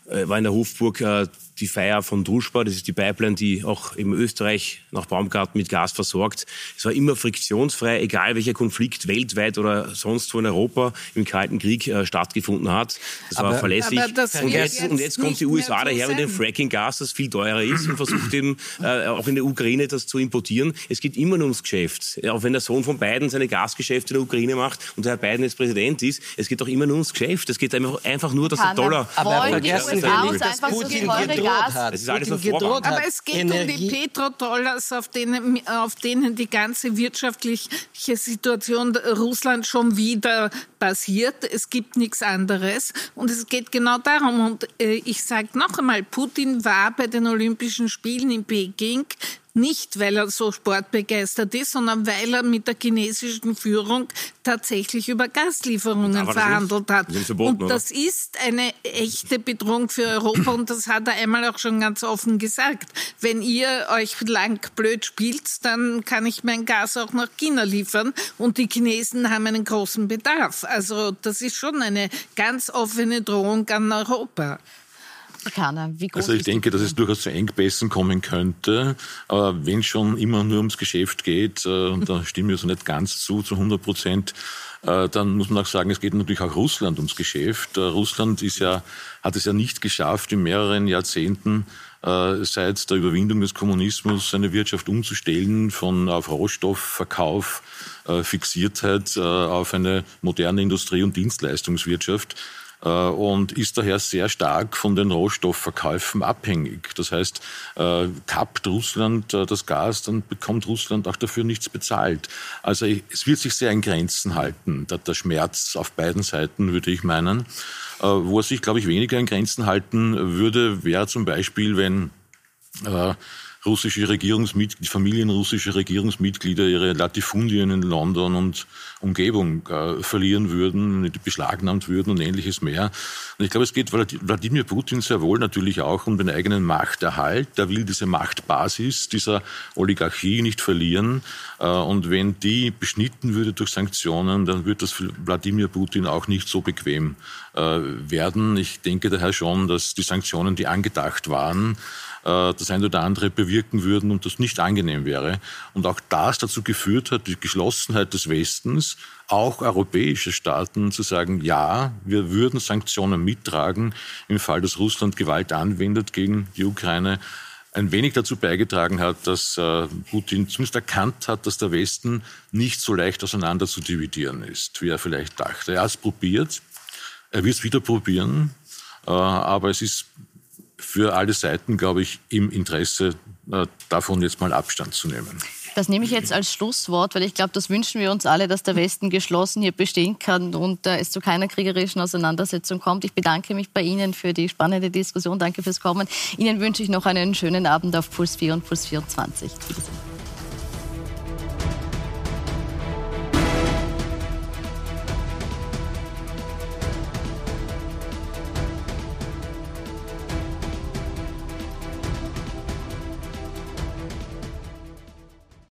äh, war in der Hofburg äh, die Feier von Druschba, das ist die Pipeline, die auch im Österreich nach Baumgarten mit Gas versorgt. Es war immer friktionsfrei, egal welcher Konflikt weltweit oder sonst wo in Europa im Kalten Krieg äh, stattgefunden hat. Das aber, war verlässlich. Das und, jetzt, und, jetzt, kommt die USA daher mit dem Fracking-Gas, das viel teurer ist und versucht eben äh, auch in der Ukraine das zu importieren. Es geht immer nur ums Geschäft. Auch wenn der Sohn von Biden seine Gasgeschäfte in der Ukraine macht und der Herr Biden jetzt Präsident ist, es geht doch immer nur ums Geschäft. Es geht einfach, einfach nur, dass der Dollar... Aber vergessen Sie nicht, dass Putin Gas. Hat. Das ist alles Putin gedroht hat. Aber es geht Energie. um die Petrodollars, auf denen, auf denen die ganze wirtschaftliche Situation Russlands schon wieder basiert. Es gibt nichts anderes. Und es geht genau darum. Und äh, ich sage noch einmal, Putin war bei den Olympischen Spielen in Peking nicht, weil er so sportbegeistert ist, sondern weil er mit der chinesischen Führung tatsächlich über Gaslieferungen verhandelt hat. Das verboten, und das oder? ist eine echte Bedrohung für Europa und das hat er einmal auch schon ganz offen gesagt. Wenn ihr euch lang blöd spielt, dann kann ich mein Gas auch nach China liefern und die Chinesen haben einen großen Bedarf. Also das ist schon eine ganz offene Drohung an Europa. Kana, wie groß also ich denke, dass es durchaus zu Engpässen kommen könnte. Aber wenn schon immer nur ums Geschäft geht, äh, da stimme ich so nicht ganz zu, zu 100 Prozent, äh, dann muss man auch sagen, es geht natürlich auch Russland ums Geschäft. Äh, Russland ist ja, hat es ja nicht geschafft, in mehreren Jahrzehnten seit der Überwindung des Kommunismus seine Wirtschaft umzustellen von auf Rohstoffverkauf, Fixiertheit auf eine moderne Industrie- und Dienstleistungswirtschaft. Äh, und ist daher sehr stark von den Rohstoffverkäufen abhängig. Das heißt, äh, kappt Russland äh, das Gas, dann bekommt Russland auch dafür nichts bezahlt. Also es wird sich sehr in Grenzen halten, der Schmerz auf beiden Seiten, würde ich meinen. Wo er sich, glaube ich, weniger in Grenzen halten würde, wäre zum Beispiel, wenn russische Regierungsmitglieder, Familien russischer Regierungsmitglieder ihre Latifundien in London und Umgebung äh, verlieren würden, beschlagnahmt würden und ähnliches mehr. Und ich glaube, es geht Wladimir Putin sehr wohl natürlich auch um den eigenen Machterhalt. Er will diese Machtbasis dieser Oligarchie nicht verlieren. Äh, und wenn die beschnitten würde durch Sanktionen, dann wird das für Wladimir Putin auch nicht so bequem äh, werden. Ich denke daher schon, dass die Sanktionen, die angedacht waren, äh, das eine oder andere bewirken würden und das nicht angenehm wäre. Und auch das dazu geführt hat, die Geschlossenheit des Westens, auch europäische Staaten zu sagen, ja, wir würden Sanktionen mittragen im Fall, dass Russland Gewalt anwendet gegen die Ukraine. ein wenig dazu beigetragen hat, dass äh, Putin zumindest erkannt hat, dass der Westen nicht so leicht auseinander zu dividieren ist, wie er vielleicht dachte. Er hat es probiert, er wird es wieder probieren, äh, aber es ist für alle Seiten, glaube ich, im Interesse davon jetzt mal Abstand zu nehmen. Das nehme ich jetzt als Schlusswort, weil ich glaube, das wünschen wir uns alle, dass der Westen geschlossen hier bestehen kann und äh, es zu keiner kriegerischen Auseinandersetzung kommt. Ich bedanke mich bei Ihnen für die spannende Diskussion. Danke fürs Kommen. Ihnen wünsche ich noch einen schönen Abend auf Puls 4 und Puls 24. Wiedersehen.